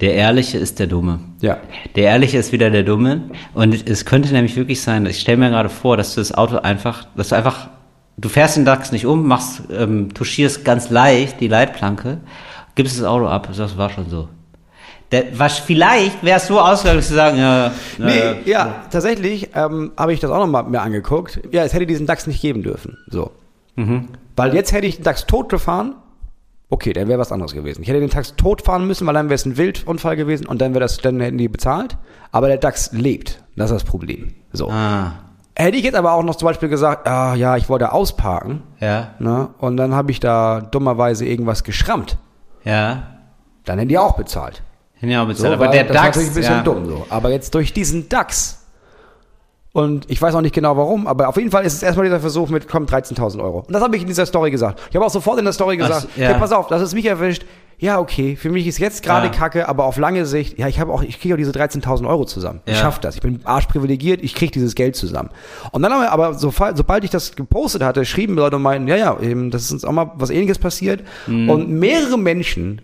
Der Ehrliche ist der Dumme. ja. Der Ehrliche ist wieder der Dumme. Und es könnte nämlich wirklich sein, ich stelle mir gerade vor, dass du das Auto einfach, dass du einfach, du fährst den DAX nicht um, machst, ähm, tuschierst ganz leicht die Leitplanke, gibst das Auto ab, das war schon so. Der, was, vielleicht wäre es so ausgegangen, du sagen, ja, Nee, äh, ja, tatsächlich ähm, habe ich das auch nochmal mir angeguckt. Ja, es hätte diesen DAX nicht geben dürfen. So. Weil jetzt hätte ich den DAX tot gefahren. Okay, dann wäre was anderes gewesen. Ich hätte den DAX tot fahren müssen, weil dann wäre es ein Wildunfall gewesen und dann wäre das, dann hätten die bezahlt. Aber der DAX lebt. Das ist das Problem. So. ah, Hätte ich jetzt aber auch noch zum Beispiel gesagt, ah, ja, ich wollte ausparken, ja, ne, und dann habe ich da dummerweise irgendwas geschrammt, ja. dann hätten die auch bezahlt. Ja, So, bezahlt. aber der das DAX, natürlich ein bisschen ja, dumm so. Aber jetzt durch diesen DAX und ich weiß auch nicht genau warum, aber auf jeden Fall ist es erstmal dieser Versuch mit, komm, 13.000 Euro. Und das habe ich in dieser Story gesagt. Ich habe auch sofort in der Story gesagt, Ach, ja. hey, pass auf, das ist mich erwischt. ja, okay, für mich ist jetzt gerade Ja. Kacke, aber auf lange Sicht, ja, ich habe auch, ich kriege auch diese 13.000 Euro zusammen. Ich Ja. schaff das. Ich bin arschprivilegiert, ich kriege dieses Geld zusammen. Und dann haben wir, aber so, sobald ich das gepostet hatte, schrieben Leute und meinten, ja, ja, eben, das ist uns auch mal was ähnliches passiert. Mhm. Und mehrere Menschen,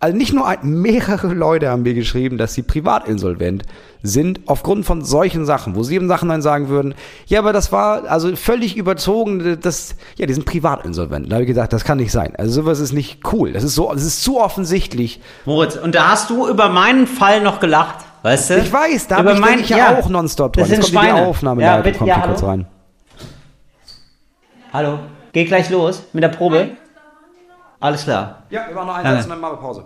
also nicht nur ein, mehrere Leute haben mir geschrieben, dass sie privatinsolvent sind aufgrund von solchen Sachen, wo sie im Nachhinein sagen würden, ja, aber das war also völlig überzogen, das, ja, die sind privatinsolvent. Da habe ich gedacht, das kann nicht sein. Also sowas ist nicht cool. Das ist so, das ist zu offensichtlich. Moritz, und da hast du über meinen Fall noch gelacht, weißt du? Ich weiß, da Über habe ich, mein- denk ich ja, ja. auch nonstop Das dran. sind Jetzt kommt die Schweine. Aufnahme, Ja, bitte, kommt ja, hier kurz hallo. rein. Hallo, geht gleich los mit der Probe. Alles klar. Ja, wir machen noch einen. Satz und dann machen wir Pause.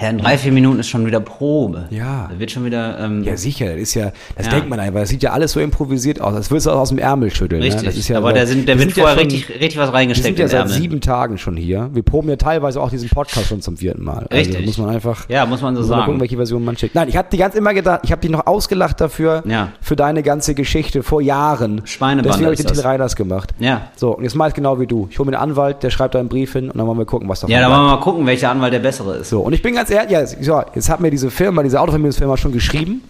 Ja, in drei, vier Minuten ist schon wieder Probe. Ja. Da wird schon wieder. Ähm, Ja, sicher, das ist ja, das Ja. denkt man einfach, das sieht ja alles so improvisiert aus, als würdest du aus dem Ärmel schütteln. richtig. Ne? Das ist ja, aber da, sind, da wir wird sind ja vorher schon- richtig, richtig was Wir reingesteckt sind ja seit Ärmel. sieben Tagen schon hier. Wir proben ja teilweise auch diesen Podcast schon zum vierten Mal. Richtig. Also muss man einfach. Ja, muss man so muss Mal sagen. gucken, welche Version man schickt. Nein, ich habe die ganz immer gedacht, ich habe dich noch ausgelacht dafür, Ja. für deine ganze Geschichte vor Jahren. Schweinebande Deswegen habe ich den Till das. Reiners gemacht. Ja. So, und jetzt mach ich genau wie du. Ich hole mir einen Anwalt, der schreibt da einen Brief hin und dann wollen wir gucken, was davon Ja, da bleibt. wollen wir mal gucken, welcher Anwalt der bessere ist. So, und ich bin ganz ehrlich, ja, jetzt hat mir diese Firma, diese Autovermögensfirma schon geschrieben,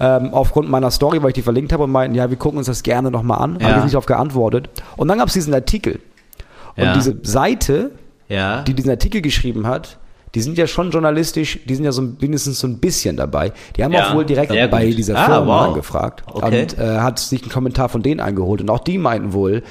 ähm, aufgrund meiner Story, weil ich die verlinkt habe und meinten, ja, wir gucken uns das gerne nochmal an. Ja. Habe ich nicht darauf geantwortet. Und dann gab es diesen Artikel. Und Ja. diese Seite, Ja. die diesen Artikel geschrieben hat, die sind ja schon journalistisch, die sind ja so mindestens so ein bisschen dabei. Die haben Ja, auch wohl direkt bei dieser Ah, Firma wow. angefragt Okay. und äh, hat sich einen Kommentar von denen eingeholt. Und auch die meinten wohl,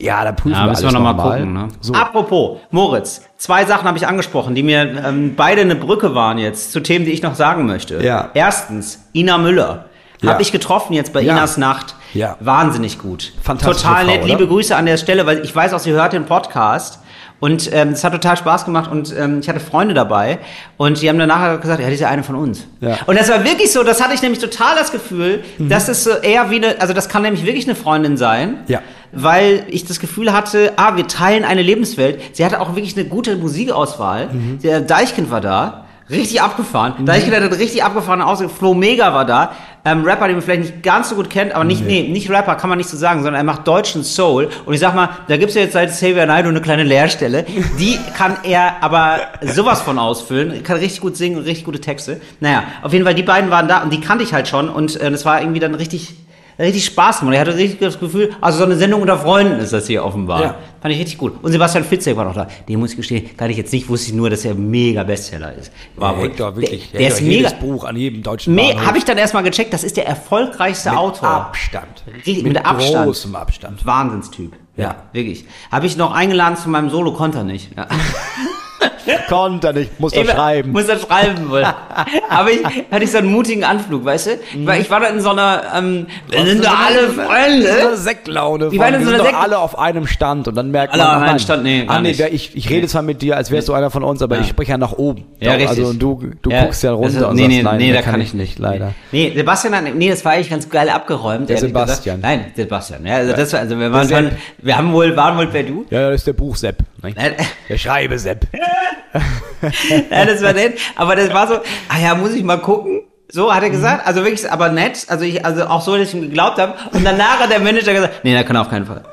ja, da prüfen Ja, wir müssen wir alles nochmal noch mal. gucken. Ne? So. Apropos, Moritz, zwei Sachen habe ich angesprochen, die mir ähm, beide eine Brücke waren jetzt zu Themen, die ich noch sagen möchte. Ja. Erstens, Ina Müller. Ja. Habe ich getroffen jetzt bei Ja. Inas Nacht. Ja. Wahnsinnig gut. Fantastische Total Frau, nett. oder? Liebe Grüße an der Stelle, weil ich weiß auch, sie hört den Podcast. Und ähm, es hat total Spaß gemacht und ähm, ich hatte Freunde dabei und die haben dann nachher gesagt, ja, die ist ja eine von uns. Ja. Und das war wirklich so, das hatte ich nämlich total das Gefühl, dass es so eher wie eine, also das kann nämlich wirklich eine Freundin sein Ja. Weil ich das Gefühl hatte, ah, wir teilen eine Lebenswelt. Sie hatte auch wirklich eine gute Musikauswahl. Mhm. Der Deichkind war da, richtig abgefahren. Deichkind hatte richtig abgefahrene Auswahl. Flo Mega war da. Ähm, Rapper, den man vielleicht nicht ganz so gut kennt, aber nicht, nee. nicht Rapper, kann man nicht so sagen, sondern er macht deutschen Soul. Und ich sag mal, da gibt's ja jetzt seit Xavier Naidoo eine kleine Leerstelle. Die kann er aber sowas von ausfüllen. Kann richtig gut singen und richtig gute Texte. Naja, auf jeden Fall, die beiden waren da und die kannte ich halt schon. Und äh, das war irgendwie dann richtig richtig Spaß gemacht. Ich hatte richtig das Gefühl, also so eine Sendung unter Freunden ist das hier offenbar. Ja. Fand ich richtig gut. Und Sebastian Fitzek war noch da. Den muss ich gestehen, kann ich jetzt nicht, wusste ich nur, dass er mega Bestseller ist. War wohl. doch wirklich. Der, der ist mega. Buch an jedem deutschen Me habe ich dann erstmal gecheckt, das ist der erfolgreichste Mit Autor. Abstand. Richtig, mit Abstand. großem Abstand. Wahnsinnstyp. Ja, Ja. wirklich. Habe ich noch eingeladen zu meinem Solo, konnte er nicht. Ja. Konnte nicht, muss doch Ich schreiben. Muss er schreiben wohl. Aber ich hatte ich so einen mutigen Anflug, weißt du? Ich war, ich war da in so einer, ähm, wir sind da alle So eine Freunde. Sektlaune. Die von, waren in wir so sind einer doch Sekt- alle auf einem Stand und dann merkt Alle man, auf ach einem Stand? Nee, ah, nee, nicht. ich, ich rede zwar mit dir, als wärst du einer von uns, aber Ja. ich spreche ja nach oben. Ja, Doch, richtig. Also und du, du Ja, guckst ja runter ist- und nee, sagst, nee, nein, nee, da da kann ich nicht, leider. Nee, Sebastian hat, nee, das war eigentlich ganz geil abgeräumt. Der Sebastian. Gesagt. Nein, Sebastian. Ja, also das war, also wir waren schon, Sepp. wir haben wohl, waren wohl per Du. Ja, das ist der Buchsepp. Ne? Nein, Der Schreibesepp. nein, das war nett. Aber das war so, ah ja, muss ich mal gucken. So hat er gesagt, also wirklich, aber nett, also ich, also auch so, dass ich ihm geglaubt habe. Und danach hat der Manager gesagt, nee, der kann auf keinen Fall.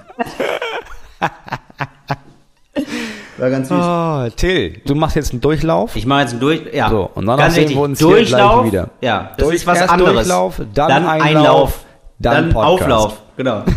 War ganz süß. Oh, Till, du machst jetzt einen Durchlauf. Ich mache jetzt einen Durch, ja. So, und dann ganz sehen wir uns hier Durchlauf, gleich wieder. Ja, das Durch- ist was anderes. Durchlauf, dann Einlauf, dann dann, Podcast. Auflauf. Genau.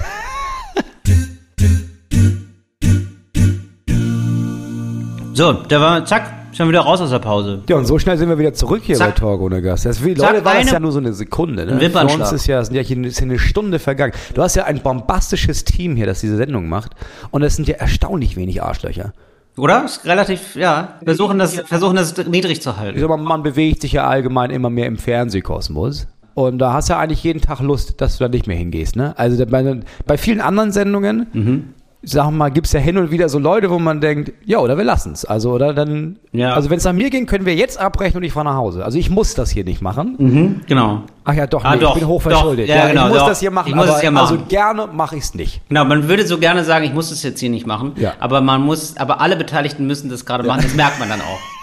so, da war, zack, schon wieder raus aus der Pause. Ja, und so schnell sind wir wieder zurück hier Zack. bei Talk ohne Gast. Das, für die Zack, Leute war das eine- ja nur so eine Sekunde. Ne? Ein Für Wimpernschlag. uns ist ja, sind ja hier, ist ja eine Stunde vergangen. Du hast ja ein bombastisches Team hier, das diese Sendung macht. Und es sind ja erstaunlich wenig Arschlöcher. Oder? Ist relativ, ja. Versuchen das, versuchen das niedrig zu Ich halten. sag mal, man bewegt sich ja allgemein immer mehr im Fernsehkosmos. Und da hast du ja eigentlich jeden Tag Lust, dass du da nicht mehr hingehst. Ne? Also da- bei, bei vielen anderen Sendungen, Mhm. sag mal, gibt's ja hin und wieder so Leute, wo man denkt, ja, oder wir lassen's. Also, oder dann, Ja. also wenn es nach mir ging, können wir jetzt abbrechen und ich fahre nach Hause. Also ich muss das hier nicht machen. Mhm, genau. Ach ja, doch, Ah, nee, doch, ich bin hochverschuldet. doch, ja, genau, ich muss doch. das hier machen, Ich muss aber es hier machen. also gerne mache ich's nicht. Genau, man würde so gerne sagen, ich muss das jetzt hier nicht machen. Ja. Aber man muss, aber alle Beteiligten müssen das gerade machen. Das merkt man dann auch.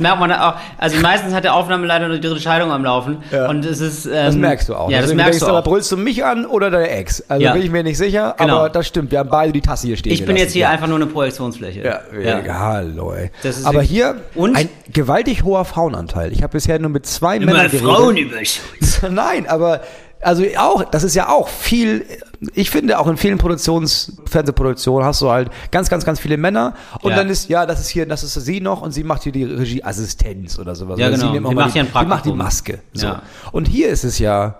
Das merkt man auch. Also meistens hat der Aufnahmeleiter nur die dritte Scheidung am Laufen. Ja. Und es ist. Ähm, Das merkst du auch. Ja, das Deswegen merkst denkst du auch. brüllst du mich an oder deine Ex. Also Ja. bin ich mir nicht sicher, Genau. aber das stimmt. Wir haben beide die Tasse hier stehen Ich bin gelassen. jetzt hier ja. einfach nur eine Projektionsfläche. Ja, ja. Das ist Aber hier Und? ein gewaltig hoher Frauenanteil. Ich habe bisher nur mit zwei Männern geredet. Frauen überschützt. Nein, aber also auch, das ist ja auch viel, ich finde auch in vielen Produktions, Fernsehproduktionen hast du halt ganz, ganz, ganz viele Männer und Ja. dann ist, ja, das ist hier, das ist sie noch und sie macht hier die Regieassistenz oder sowas. Ja, Oder genau. Sie macht die, die macht die. Maske. So. Ja. Und hier ist es ja,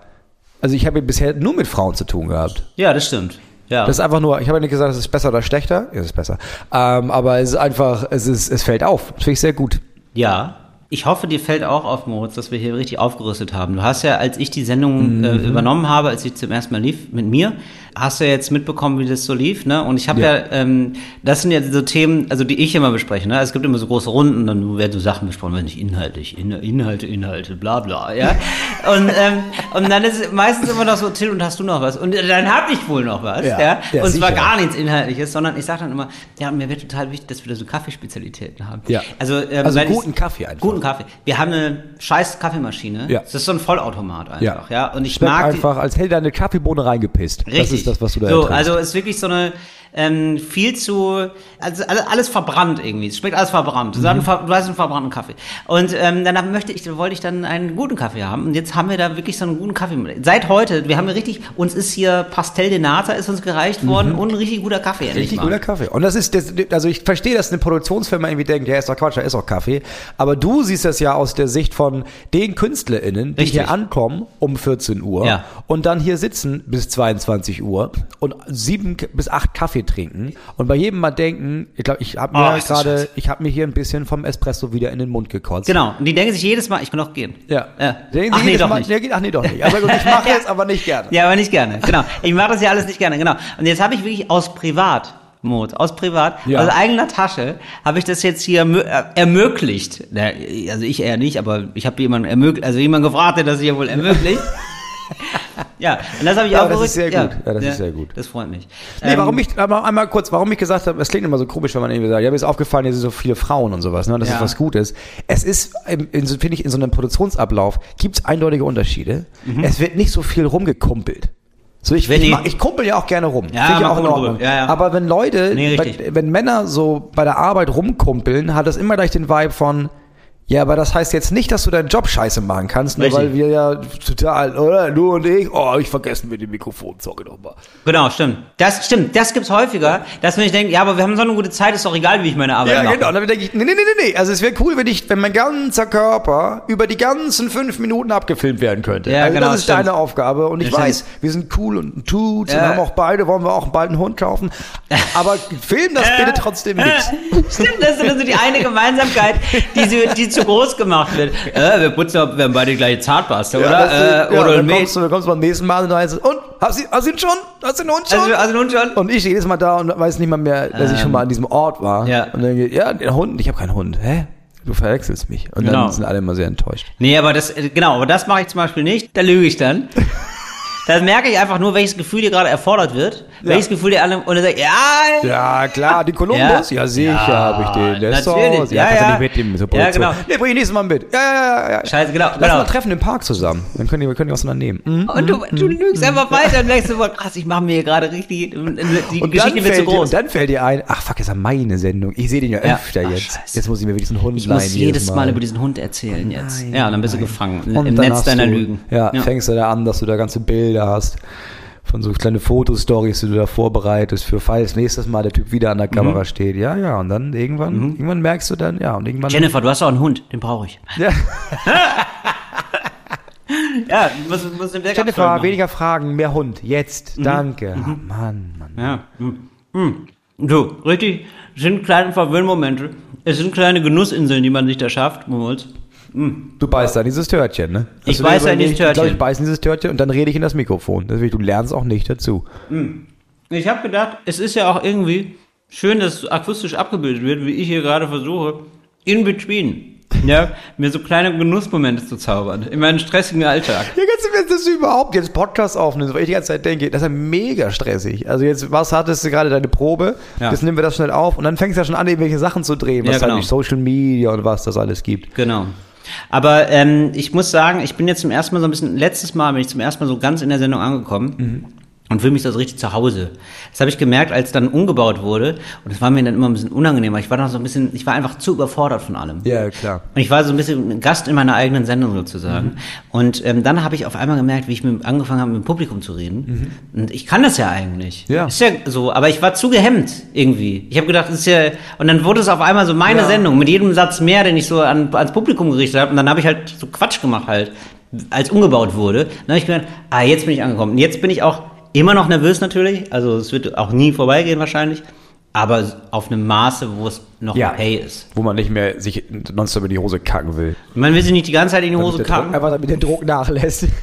also ich habe bisher nur mit Frauen zu tun gehabt. Ja, das stimmt. Ja. Das ist einfach nur, ich habe ja nicht gesagt, es ist besser oder schlechter. Ja, es ist besser. Ähm, aber es ist einfach, es ist, es fällt auf. Das finde ich sehr gut. Ja. Ich hoffe, dir fällt auch auf, Moritz, dass wir hier richtig aufgerüstet haben. Du hast ja, als ich die Sendung Mhm. äh, übernommen habe, als ich zum ersten Mal lief mit mir, hast du ja jetzt mitbekommen, wie das so lief, ne? Und ich habe ja, Ja. ähm, das sind ja so Themen, also die ich immer bespreche, ne? Es gibt immer so große Runden, dann werden so Sachen besprochen, wenn nicht inhaltlich, in, Inhalte, Inhalte, bla bla, ja. und, ähm, und dann ist meistens immer noch so, Till, und hast du noch was? Und dann hab ich wohl noch was, ja. Ja, ja, und zwar sicher. gar nichts Inhaltliches, sondern ich sage dann immer, ja, mir wird total wichtig, dass wir da so Kaffeespezialitäten haben. Ja. Also, ähm, Also ich- guten Kaffee einfach. Guten Kaffee. Wir haben eine scheiß Kaffeemaschine. Ja. Das ist so ein Vollautomat einfach, ja. Und ich Schmeckt mag die, einfach, als hätte da eine Kaffeebohne reingepisst. Richtig. Das ist das, was du da So, also ist wirklich so eine ähm, viel zu, also alles, verbrannt irgendwie. Es schmeckt alles verbrannt. Du, Mhm. hast einen, ver- du hast einen verbrannten Kaffee. Und ähm, dann möchte ich, wollte ich dann einen guten Kaffee haben. Und jetzt haben wir da wirklich so einen guten Kaffee. Seit heute, wir haben richtig, uns ist hier Pastel de Nata ist uns gereicht worden und ein richtig guter Kaffee. Mhm. Richtig guter Kaffee. Und das ist, das, also ich verstehe, dass eine Produktionsfirma irgendwie denkt, ja, ist doch Quatsch, da ist doch Kaffee. Aber du siehst das ja aus der Sicht von den KünstlerInnen, die Richtig. hier ankommen um 14 Uhr Ja. und dann hier sitzen bis 22 Uhr und sieben bis acht Kaffee trinken und bei jedem mal denken, ich glaube, ich habe Oh, mir das gerade, ich habe mir hier ein bisschen vom Espresso wieder in den Mund gekotzt. Genau. Und die denken sich jedes Mal, ich kann auch gehen. Ja. ja. Denken Ach Sie nee, doch Mal- nicht. Ach nee, doch nicht. Aber gut, ich mache es aber nicht gerne. Ja, aber nicht gerne. Genau. Ich mache das ja alles nicht gerne. Genau. Und jetzt habe ich wirklich aus Privat. Mode, aus Privat, Ja. aus eigener Tasche, habe ich das jetzt hier äh, ermöglicht. Also ich eher nicht, aber ich habe jemanden ermöglicht, also jemand gefragt, der das hier wohl ermöglicht. ja, und das habe ich Ja, auch das ist sehr gut. Ja, das ist sehr gut. Das freut mich. Nee, Ähm, warum ich, aber einmal kurz, warum ich gesagt habe, es klingt immer so komisch, wenn man irgendwie sagt, ja, mir ist aufgefallen, hier sind so viele Frauen und sowas, ne, das Ja. ist was Gutes. Es ist, so- finde ich, in so einem Produktionsablauf gibt's eindeutige Unterschiede. Es wird nicht so viel rumgekumpelt. So, ich, Mhm. Wenn ich, ma- ich kumpel ja auch gerne rum. Ja, ich auch in Ordnung. Ja, ja. Aber wenn Leute, Nee, richtig. wenn Männer so bei der Arbeit rumkumpeln, hat das immer gleich den Vibe von, ja, aber das heißt jetzt nicht, dass du deinen Job scheiße machen kannst, nur Richtig. weil wir ja total, oder? Du und ich, oh, ich vergessen wir den Mikrofon, sorry nochmal. Genau, stimmt. Das stimmt, das gibt's häufiger, dass wenn ich denke, ja, aber wir haben so eine gute Zeit, ist doch egal, wie ich meine Arbeit Ja, mache. genau. Und dann denke ich, nee, nee, nee, nee. Also es wäre cool, wenn ich, wenn mein ganzer Körper über die ganzen fünf Minuten abgefilmt werden könnte. Ja, also genau, das ist stimmt. deine Aufgabe. Und ich Ja, weiß, wir sind cool und ein Tut Ja. und haben auch beide, wollen wir auch bald einen Hund kaufen. Aber film das bitte trotzdem nicht. Stimmt, das ist so die eine Gemeinsamkeit, die, so, die zu groß gemacht wird. Äh, wir putzen, wir haben beide die gleiche Zahnpasta, Ja, oder? äh, ja, oder dann kommst du, dann kommst du beim nächsten Mal und dann heißt es, und, hast du, hast du ihn schon? Hast du den Hund schon? Also, also nun schon. und ich jedes Mal da und weiß nicht mal mehr, dass ich schon mal an diesem Ort war. Ähm, ja. Und dann geht, ja, der Hund, ich habe keinen Hund. Hä? Du verwechselst mich. Und Genau. dann sind alle immer sehr enttäuscht. Nee, aber das, äh, genau, aber das mache ich zum Beispiel nicht. Da lüge ich dann. Da merke ich einfach nur, welches Gefühl dir gerade erfordert wird. Welches Gefühl dir alle, und dann sag ich, ja, Ja, klar, die Columbus, ja, Ja. sicher Ja, habe ich den. Der ist so, natürlich. ja, Ja, kannst du ja. nicht mitnehmen zur Ja, genau. Nee, bring ich nächstes Mal mit. Ja, ja, ja, ja. Scheiße, genau, Lass genau. mal treffen im Park zusammen. Dann können die, wir können die auseinandernehmen. Mhm. Und du, du lügst einfach weiter und denkst so, krass, ich mache mir hier gerade richtig, die Und dann, Geschichte wird zu fällt dir, groß. und dann fällt dir ein, ach fuck, ist ja meine Sendung. Ich sehe den ja Ja. öfter Ach, jetzt. scheiße. Jetzt muss ich mir wirklich einen Hund Ich muss leihen jedes Mal. über diesen Hund erzählen jetzt. ja, und dann bist du gefangen im dann Netz deiner Lügen. Ja, fängst du da an, dass du da ganze Bilder hast. Von so kleine Fotostories, die du da vorbereitest, für falls nächstes Mal der Typ wieder an der Mhm. Kamera steht. Ja, ja, und dann irgendwann, irgendwann merkst du dann, ja, und irgendwann. Jennifer, du hast auch einen Hund, den brauche ich. Ja. Ja, du musst, musst den Jennifer, weniger Fragen, mehr Hund. Jetzt, Mhm. danke. Ah, Mann, Mann. Ja. Hm. Hm. So, richtig, es sind kleine Verwöhnmomente. Es sind kleine Genussinseln, die man sich da schafft, Moritz. Du beißt da dieses Törtchen, ne? Ich du dir beiß da in dieses überlegt, Ich glaube, Törtchen. ich beiß in dieses Törtchen und dann rede ich in das Mikrofon. Deswegen, du lernst auch nicht dazu. Ich habe gedacht, es ist ja auch irgendwie schön, dass es akustisch abgebildet wird, wie ich hier gerade versuche. In between. Ja, mir so kleine Genussmomente zu zaubern. In meinem stressigen Alltag. Ja, ganz im Ernst, dass du überhaupt jetzt Podcast aufnimmst, weil ich die ganze Zeit denke, das ist ja mega stressig. Also jetzt, was hattest du gerade deine Probe? Ja. Jetzt nehmen wir das schnell auf und dann fängst du ja schon an, irgendwelche Sachen zu drehen, was Ja, genau. halt Social Media und was das alles gibt. Genau. Aber ähm, ich muss sagen, ich bin jetzt zum ersten Mal so ein bisschen, letztes Mal bin ich zum ersten Mal so ganz in der Sendung angekommen. Und fühle mich da so richtig zu Hause. Das habe ich gemerkt, als dann umgebaut wurde. Und das war mir dann immer ein bisschen unangenehmer. Ich war noch so ein bisschen, ich war einfach zu überfordert von allem. Ja, klar. Und ich war so ein bisschen Gast in meiner eigenen Sendung sozusagen. Und ähm, dann habe ich auf einmal gemerkt, wie ich mit, angefangen habe, mit dem Publikum zu reden. Und ich kann das ja eigentlich. Ja. Ist ja so, aber ich war zu gehemmt irgendwie. Ich habe gedacht, das ist ja. Und dann wurde es auf einmal so meine Ja. Sendung mit jedem Satz mehr, den ich so an, ans Publikum gerichtet habe. Und dann habe ich halt so Quatsch gemacht halt, als umgebaut wurde. Dann habe ich gedacht, ah, jetzt bin ich angekommen. Und jetzt bin ich auch immer noch nervös natürlich. Also es wird auch nie vorbeigehen wahrscheinlich. Aber auf einem Maße, wo es noch Ja. okay ist. Wo man nicht mehr sich nonstop in die Hose kacken will. Man will sich nicht die ganze Zeit in die Hose Damit Druck- kacken. Einfach damit der Druck nachlässt.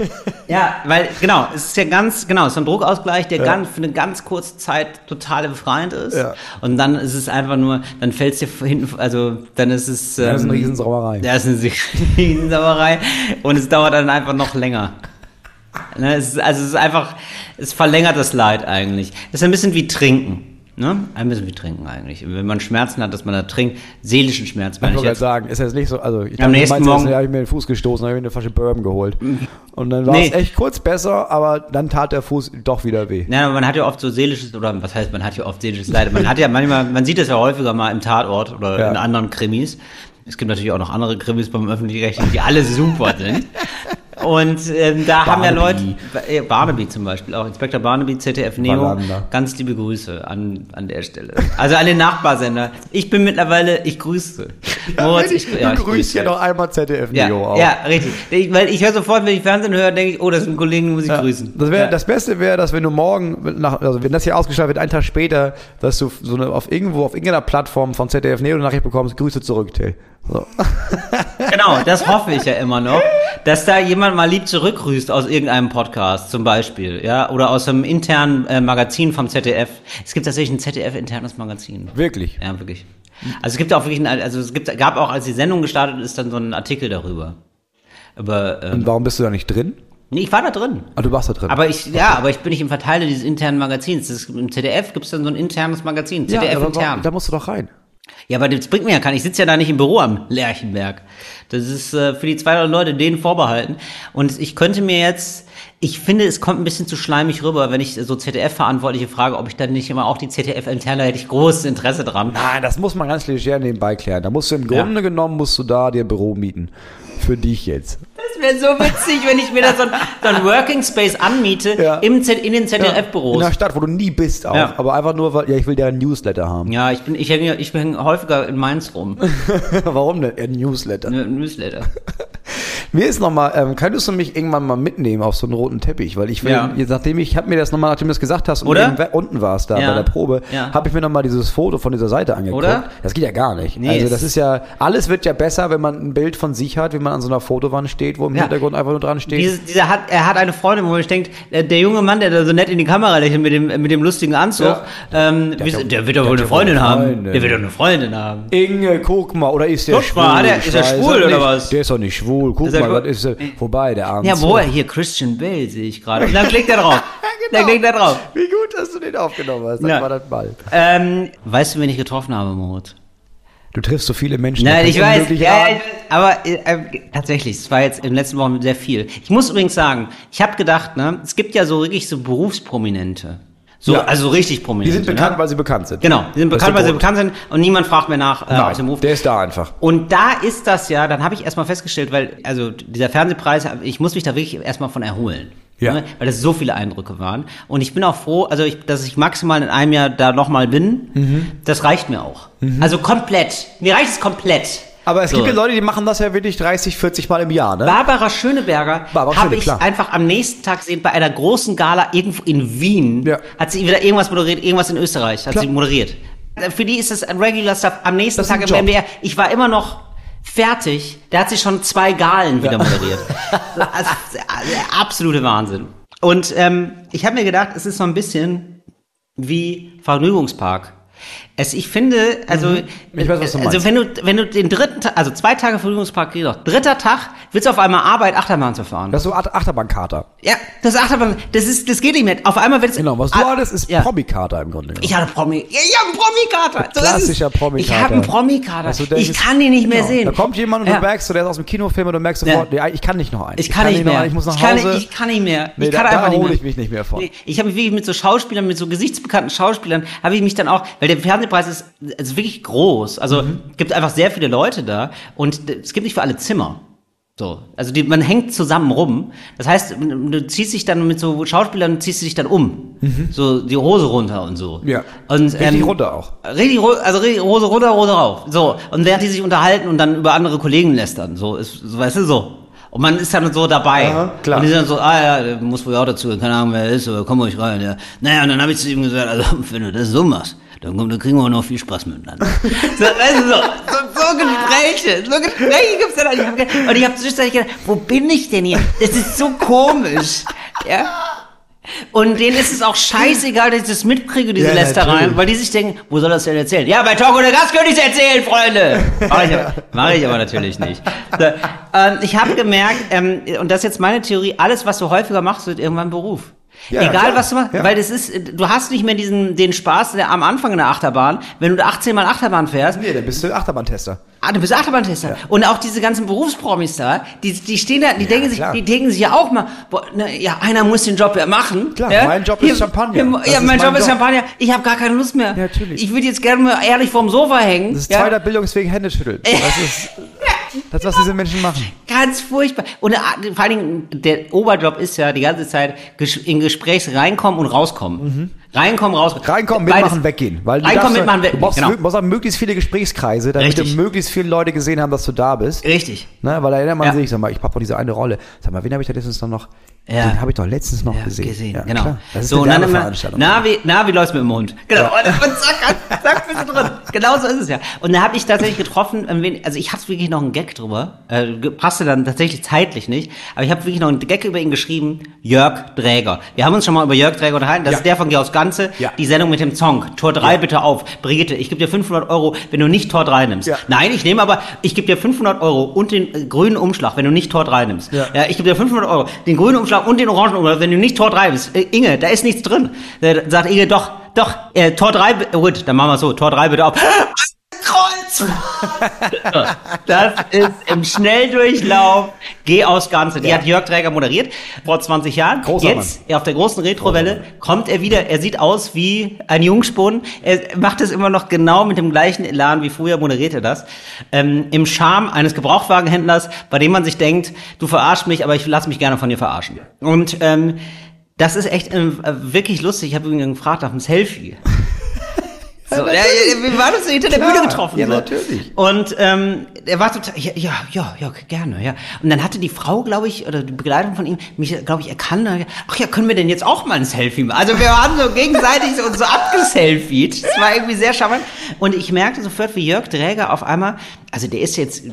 Ja, weil, genau, es ist ja ganz, genau, es ist ein Druckausgleich, der ganz, für eine ganz kurze Zeit total befreiend ist. Ja. Und dann ist es einfach nur, dann fällt es dir hinten, also dann ist es. Das ist eine ähm, Riesensauerei. Ja, das ist eine Riesensauerei. Und es dauert dann einfach noch länger. Ne, es ist, also es ist einfach, es verlängert das Leid eigentlich. Es ist ein bisschen wie Trinken. Ne? Ein bisschen wie Trinken eigentlich. Wenn man Schmerzen hat, dass man da trinkt, seelischen Schmerz, meine ich wollte sagen, ist jetzt nicht so, also ich Am dachte, nächsten Morgen- habe ich mir den Fuß gestoßen, habe ich mir eine Flasche Bourbon geholt. Und dann war Nee. es echt kurz besser, aber dann tat der Fuß doch wieder weh. Ja, aber man hat ja oft so seelisches, oder was heißt, man hat ja oft seelisches Leid. Man hat ja manchmal, man sieht das ja häufiger mal im Tatort oder Ja. in anderen Krimis. Es gibt natürlich auch noch andere Krimis beim Öffentlich-Rechtlichen, die alle super sind. Und ähm, da haben ja Leute, Barnaby. äh, Barnaby zum Beispiel, auch Inspektor Barnaby, ZDF Neo, Wallander. ganz liebe Grüße an, an der Stelle. Also an den Nachbarsender. Ich bin mittlerweile, ich grüße. Moritz, ich, du ja, ich grüßt ja noch einmal ZDF Ja, Neo auch. ja, richtig. Ich, weil ich höre sofort, wenn ich Fernsehen höre, denke ich, oh, das ist ein Kollegen, den muss ich Ja. grüßen. Das, wär, ja. das Beste wäre, dass wenn du morgen, nach, also wenn das hier ausgestrahlt wird, einen Tag später, dass du so eine, auf irgendwo, auf irgendeiner Plattform von ZDF Neo eine Nachricht bekommst, Grüße zurück, Till. So. Genau, das hoffe ich ja immer noch, dass da jemand mal lieb zurückgrüßt aus irgendeinem Podcast zum Beispiel, ja, oder aus einem internen äh, Magazin vom ZDF. Es gibt tatsächlich ein ZDF-internes Magazin. Wirklich. Ja, wirklich. Also es gibt auch wirklich, ein, also es gibt, gab auch, als die Sendung gestartet ist, dann so ein Artikel darüber. Aber ähm, Und warum bist du da nicht drin? nee, ich war da drin. Ah, du warst da drin. Aber ich, ja, aber ich bin nicht im Verteiler dieses internen Magazins. Das ist, Im ZDF gibt es dann so ein internes Magazin, ja, ZDF aber intern. da musst du doch rein. Ja, aber das bringt mir ja keinen. Ich sitze ja da nicht im Büro am Lerchenberg. Das ist äh, für die 200 Leute denen vorbehalten. Und ich könnte mir jetzt, ich finde, es kommt ein bisschen zu schleimig rüber, wenn ich so ZDF-Verantwortliche frage, ob ich dann nicht immer auch die ZDF-interne, hätte ich großes Interesse dran. Nein, das muss man ganz leger nebenbei klären. Da musst du im Grunde genommen, musst du da dir ein Büro mieten. Für dich jetzt. Das wäre so witzig, wenn ich mir da so ein, so ein Working Space anmiete Ja. im Z, in den In ZDF-Büros. einer Stadt, wo du nie bist auch. Ja. Aber einfach nur, weil, ja, ich will deren Newsletter haben. Ja, ich bin, ich hänge, ich hänge häufiger in Mainz rum. Warum denn? Ein Newsletter. Ein Newsletter. Mir ist nochmal, ähm, könntest du mich irgendwann mal mitnehmen auf so einen roten Teppich? Weil ich will, Ja. jetzt, nachdem ich, habe mir das nochmal, nachdem du das gesagt hast und Oder? we- unten warst da Ja. bei der Probe, Ja. habe ich mir nochmal dieses Foto von dieser Seite angeguckt. Oder? Das geht ja gar nicht. Nee, also es- das ist ja, alles wird ja besser, wenn man ein Bild von sich hat, wie man an so einer Fotowand steht, wo im Ja. Hintergrund einfach nur dran steht. Dieses, dieser hat, er hat eine Freundin, wo ich denkt, der, der junge Mann, der da so nett in die Kamera lächelt mit dem, mit dem lustigen Anzug, ähm, Der doch- der, wird der doch wohl eine Freundin haben. Freundin. Der wird doch eine Freundin haben. Inge, guck mal, oder ist der Guck schwul? mal, hat er- ist er schwul es oder was? Der ist doch nicht schwul. Guck er mal, was ist er? Vorbei, der Arm. Ja, wo er hier Christian Bale sehe ich gerade. Und dann klickt er drauf. Dann klickt er drauf. Wie gut, dass du den aufgenommen hast. Das Ja. war das Ball. Ähm, weißt du, wen ich getroffen habe, Moritz? Du triffst so viele Menschen. Nein, ich weiß. ja, aber äh, äh, tatsächlich, es war jetzt in den letzten Wochen sehr viel. Ich muss übrigens sagen, ich habe gedacht, ne, es gibt ja so wirklich so Berufsprominente. So, Ja. also richtig Die Prominente. sind bekannt, ne? weil sie bekannt sind. Genau, die sind bekannt, weil sie bekannt sind und niemand fragt mehr nach äh, aus dem Nein, Beruf. der ist da einfach. Und da ist das ja, dann habe ich erstmal festgestellt, weil, also dieser Fernsehpreis, ich muss mich da wirklich erstmal von erholen. Ja. Ne? Weil das so viele Eindrücke waren. Und ich bin auch froh, also ich, dass ich maximal in einem Jahr da nochmal bin, Mhm. das reicht mir auch. Also komplett. Mir reicht es komplett. Aber es So. gibt ja Leute, die machen das ja wirklich 30, 40 Mal im Jahr, ne? Barbara Schöneberger habe ich klar. einfach am nächsten Tag gesehen bei einer großen Gala irgendwo in Wien. Ja. Hat sie wieder irgendwas moderiert, irgendwas in Österreich hat Klar. sie moderiert. Für die ist das ein Regular Stuff. Am nächsten Tag im Job. MDR. Ich war immer noch fertig. Da hat sie schon zwei Galen wieder moderiert. Also, der absolute Wahnsinn. Und ähm, ich habe mir gedacht, es ist so ein bisschen wie Vergnügungspark. Es, ich finde, also, Mhm. Ich weiß, also wenn du, wenn du den dritten Tag, also zwei Tage Vergnügungspark doch, dritter Tag, willst du auf einmal Arbeit, Achterbahn zu fahren. Das ist so Ach- Achterbahnkater. ja, das Achterbahn, das ist, das geht nicht mehr. Auf einmal wird es. Genau, was du Ah, hattest, ist ja. Promi-Kater im Grunde genommen. Ich hatte Promi. Ja, ich habe einen Promikater. So ist. Klassischer Promikater. Ich habe einen Promikater. Denkst, Ich kann ihn nicht mehr genau, sehen. Da kommt jemand und Ja. du merkst, der ist aus dem Kinofilm und du merkst sofort, ja. ich kann nicht noch einen. Ich kann, nicht mehr. einen, ich muss nach ich kann, Hause. Ich kann nicht mehr. Nee, ich da- kann da einfach nicht hole mehr. ich mich nicht mehr von. Nee, Ich habe mich wirklich mit so Schauspielern, mit so gesichtsbekannten Schauspielern, habe ich mich dann auch, weil der Fernsehpreis ist, ist wirklich groß. Also Mhm. gibt einfach sehr viele Leute da und es gibt nicht für alle Zimmer. So, also die, man hängt zusammen rum. Das heißt, du ziehst dich dann mit so Schauspielern, ziehst du dich dann um, so die Hose runter und so. Mhm. Ja. und, Richtig runter auch. Richtig, also richtig Hose runter, Hose rauf. So. Und während die sich unterhalten und dann über andere Kollegen lästern. So, ist, so weißt du, so. Und man ist dann so dabei. Aha, klar. Und die sind dann so, ah ja, muss wohl auch dazu, keine Ahnung, wer er ist, aber komm ruhig rein. Ja. Naja, und dann habe ich zu ihm gesagt, also, wenn du das so machst, dann, komm, dann kriegen wir auch noch viel Spaß miteinander. so, weißt du, so, so, so Gespräche, so Gespräche gibt's dann. Und ich habe gedacht, und ich habe zwischendurch gedacht, wo bin ich denn hier? Das ist so komisch. Ja. Und denen ist es auch scheißegal, dass ich das mitkriege, diese Ja, Lästereien, weil die sich denken, wo soll das denn erzählen? Ja, bei Talk ohne Gast könnte ich erzählen, Freunde! Mach ich, aber- mach ich aber natürlich nicht. So, ähm, ich habe gemerkt, ähm, und das ist jetzt meine Theorie, alles, was du häufiger machst, wird irgendwann Beruf. Ja, Egal, klar. was du machst, Ja. weil das ist, du hast nicht mehr diesen, den Spaß der, am Anfang in der Achterbahn, wenn du 18 mal Achterbahn fährst, Nee, dann bist du Achterbahntester. Ah, du bist Achterbahntester. Und auch diese ganzen Berufspromis da, die, die stehen da, die denken sich, klar. die denken sich ja auch mal, boah, ne, ja, einer muss den Job ja machen. Klar, ja? mein Job ist Champagner. Hier, Das ja, ist mein mein Job ist Job. Champagner. Ich habe gar keine Lust mehr. Ja, natürlich. Ich würde jetzt gerne mal ehrlich vorm Sofa hängen. Das ist ja? zweiter Bildungsweg Hände schütteln. Das ist das, was diese Menschen machen. Ganz furchtbar. Und äh, vor allen Dingen, der Oberjob ist ja die ganze Zeit in Gesprächs reinkommen und rauskommen. Reinkommen, rauskommen. Mhm. Reinkommen, Beides. mitmachen, weggehen. Weil du Reinkommen, darfst- mitmachen, Du weggehen. brauchst, Genau. du brauchst auch möglichst viele Gesprächskreise, damit Richtig. du möglichst viele Leute gesehen haben, dass du da bist. Richtig. Ne, weil da erinnert man Ja. sich, sag mal, ich hab doch diese eine Rolle. Sag mal, wen habe ich da letztens noch? Ja. Den habe ich doch letztens noch Ja, gesehen. gesehen, Ja, genau. Klar. Das ist so, eine Werbeveranstaltung. na, wie, na, wie läuft's mit dem Hund? Genau, und, und zack, zack, bist du drin. Genau so ist es ja. Und da habe ich tatsächlich getroffen, ähm, also ich hatte wirklich noch einen Gag drüber, äh, passte dann tatsächlich zeitlich nicht, aber ich habe wirklich noch einen Gag über ihn geschrieben, Jörg Dräger. Wir haben uns schon mal über Jörg Dräger unterhalten, das Ja. ist der von Georgs Ganze, Ja. die Sendung mit dem Song, Tor 3 bitte auf. Brigitte, ich gebe dir 500 Euro, wenn du nicht Tor 3 nimmst. Ja. Nein, ich nehme aber, ich gebe dir 500 Euro und den äh, grünen Umschlag, wenn du nicht Tor 3 nimmst. Ja. Ja, ich gebe dir 500 Euro, den grünen Umschlag und den orangen Umschlag, wenn du nicht Tor 3 bist. Äh, Inge, da ist nichts drin. Äh, sagt Inge, doch, doch, äh, Tor 3, bi- oh, gut, dann machen wir so, Tor 3 bitte auf. Das ist im Schnelldurchlauf, geh aus Ganze. Die Ja. hat Jörg Träger moderiert vor 20 Jahren. Großer Jetzt, auf der großen Retrowelle, kommt er wieder, er sieht aus wie ein Jungspund. Er macht es immer noch genau mit dem gleichen Elan wie früher moderiert er das. Ähm, Im Charme eines Gebrauchtwagenhändlers, bei dem man sich denkt, du verarschst mich, aber ich lass mich gerne von dir verarschen. Und ähm, das ist echt ähm, wirklich lustig. Ich habe ihn gefragt nach einem Selfie. So, ja, ja, wir waren uns hinter der Klar, Bühne getroffen. ja, so. natürlich. Und ähm, er war total, ja, ja, ja, ja, gerne, ja. Und dann hatte die Frau, glaube ich, oder die Begleitung von ihm, mich, glaube ich, erkannt. Ach ja, können wir denn jetzt auch mal ein Selfie machen? Also wir waren so gegenseitig so, uns so abgeselfied. Das war irgendwie sehr charmant. Und ich merkte sofort, wie Jörg Dräger auf einmal, also der ist jetzt,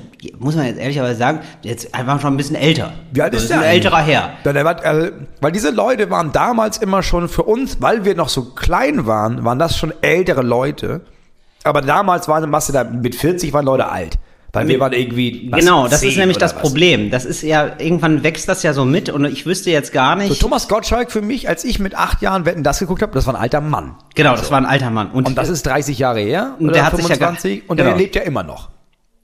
muss man jetzt ehrlicherweise sagen, jetzt einfach schon ein bisschen älter. Wie alt Das ist ein der älterer eigentlich? Herr. Ja, der war, äh, weil diese Leute waren damals immer schon für uns, weil wir noch so klein waren, waren das schon ältere Leute. Aber damals waren machst du da mit 40 waren Leute alt. Weil wir waren irgendwie. was, Genau, das ist 10 nämlich das was. Problem. Das ist ja, irgendwann wächst das ja so mit und ich wüsste jetzt gar nicht. So, Thomas Gottschalk für mich, als ich mit acht Jahren Wetten das geguckt habe, das war ein alter Mann. genau, das war ein alter Mann. Und das ist 30 Jahre her. Und der hat sich ja gar- 25, und genau. der lebt ja immer noch.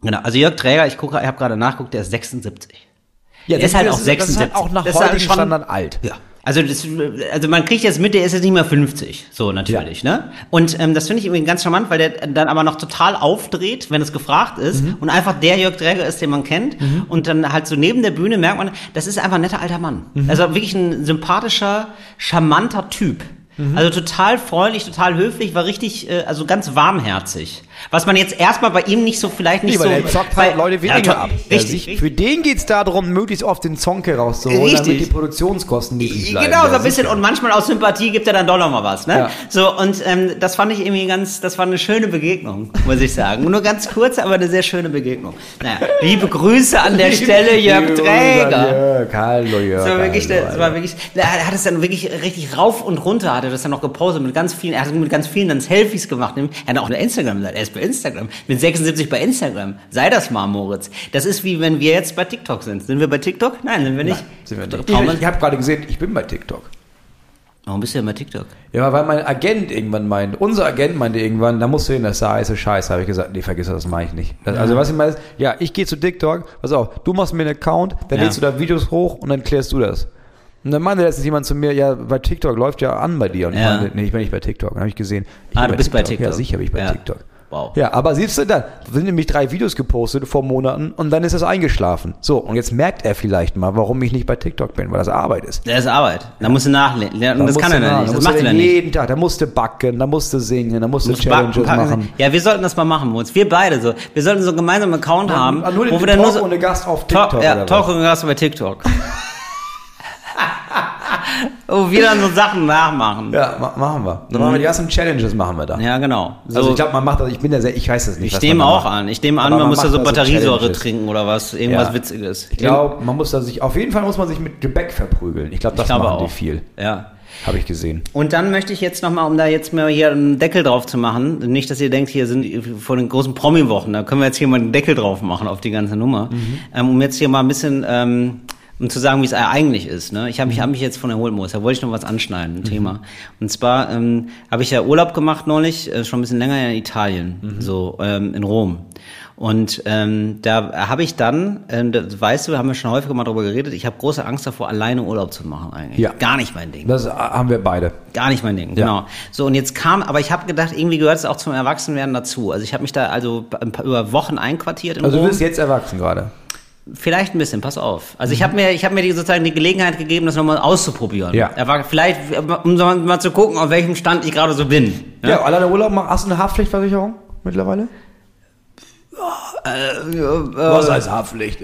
Genau, also Jörg Träger, ich gucke, ich habe gerade nachguckt, der ist 76. Ja, der ist halt auch das 76. Das ist halt auch nach halt heutigem schon- Standard alt. Ja. Also, das, also man kriegt jetzt mit, der ist jetzt nicht mehr 50, so natürlich, ne? Und ähm, das finde ich irgendwie ganz charmant, weil der dann aber noch total aufdreht, wenn es gefragt ist Mhm. und einfach der Jörg Träger ist, den man kennt und dann halt so neben der Bühne merkt man, das ist einfach ein netter alter Mann. Mhm. Also wirklich ein sympathischer, charmanter Typ. Mhm. Also total freundlich, total höflich, war richtig, äh, also ganz warmherzig. Was man jetzt erstmal bei ihm nicht so, vielleicht nicht Nee, weil so. er zockt halt weil- Leute Ja, weniger to- ab. Richtig, Ja, sich, richtig. Für den geht's darum, möglichst oft den Zonke rauszuholen, damit Richtig. die Produktionskosten niedrig bleiben. Genau, so Ja, ein bisschen. Und manchmal aus Sympathie gibt er dann doch noch mal was, ne? Ja. So, und ähm, das fand ich irgendwie ganz, das war eine schöne Begegnung, muss ich sagen. Nur ganz kurz, aber eine sehr schöne Begegnung. Naja, liebe Grüße an der Stelle, Jörg Träger. Jörg, hallo Jörg. Das war wirklich, das war wirklich, er hat es dann wirklich richtig rauf und runter, hat er das dann noch gepostet mit ganz vielen, er hat mit ganz vielen dann Selfies gemacht. Er hat auch eine Instagram-Seite, ist bei Instagram, mit 76 bei Instagram. Sei das mal, Moritz. Das ist wie wenn wir jetzt bei TikTok sind. Sind wir bei TikTok? Nein, sind wir nicht. Sind wir nicht. Ich, ich habe gerade gesehen, ich bin bei TikTok. Warum bist du denn bei TikTok? Ja, weil mein Agent irgendwann meint, unser Agent meinte irgendwann, da musst du hin, das ist heiße Scheiße. Habe ich gesagt, nee, vergiss das, das mache ich nicht. Das, Also was ich meine ist, ja, ich gehe zu TikTok, pass auf, du machst mir einen Account, dann Ja. lädst du da Videos hoch und dann klärst du das. Und dann meinte letztens jemand zu mir, ja, bei TikTok läuft ja an bei dir. Und Ja. ich meinte, nee, ich bin nicht bei TikTok. Dann habe ich gesehen, ich Ah, bin du bist bei TikTok. Ja, sicher bin ich bei Ja. TikTok. Wow. Ja, aber siehst du, da sind nämlich drei Videos gepostet vor Monaten und dann ist das eingeschlafen. So, und jetzt merkt er vielleicht mal, warum ich nicht bei TikTok bin, weil das Arbeit ist. Das ist Arbeit. Da musst du nachlernen. Und Da das kann er nicht. da Das musste macht er nicht. jeden Tag, da musste backen, da musste singen, da musste Muss Challenges backen, machen. Ja, wir sollten das mal machen, Moritz. Wir beide so. Wir sollten so einen gemeinsamen Account haben, Ah, nur den wo wir dann nur Talk so ohne Gast auf Talk, TikTok ja, oder Talk und Gast bei TikTok. wo wir dann so Sachen nachmachen. Ja, ma machen wir. Dann machen wir die ersten Challenges machen wir da. Ja, genau. So, Also ich glaube, man macht das, ich bin ja sehr, ich weiß das nicht. ich nehme man auch macht. an. Ich nehme an, Aber man, muss da so Batteriesäure Challenges. trinken oder was. Irgendwas Ja. Witziges. Ich glaube, man muss da sich, auf jeden Fall muss man sich mit Gebäck verprügeln. Ich glaube, das Ich glaube machen auch. die viel. Ja. Habe ich gesehen. Und dann möchte ich jetzt nochmal, um da jetzt mal hier einen Deckel drauf zu machen, nicht, dass ihr denkt, hier sind vor den großen Promi-Wochen, da können wir jetzt hier mal einen Deckel drauf machen auf die ganze Nummer, Mhm. ähm, um jetzt hier mal ein bisschen, ähm, um zu sagen, wie es eigentlich ist. Ne? Ich habe mich, hab mich jetzt von erholen muss, da wollte ich noch was anschneiden, Mhm. ein Thema. Und zwar ähm, habe ich ja Urlaub gemacht neulich, äh, schon ein bisschen länger in Italien, Mhm. so ähm, in Rom. Und ähm, da habe ich dann, ähm, das weißt du, haben wir schon häufiger mal drüber geredet, ich habe große Angst davor, alleine Urlaub zu machen eigentlich. Ja. Gar nicht mein Ding. Das haben wir beide. Gar nicht mein Ding, genau. So, und jetzt kam, aber ich habe gedacht, irgendwie gehört es auch zum Erwachsenwerden dazu. Also ich habe mich da also ein paar, über Wochen einquartiert in Also du Rom. bist jetzt erwachsen gerade. Vielleicht ein bisschen, pass auf. Also ich habe mir, ich habe mir die, sozusagen die Gelegenheit gegeben, das nochmal auszuprobieren. Ja. Er war vielleicht, um mal zu gucken, auf welchem Stand ich gerade so bin. Ja, alleine Urlaub machen. Hast du eine Haftpflichtversicherung mittlerweile? Was heißt Haftpflicht?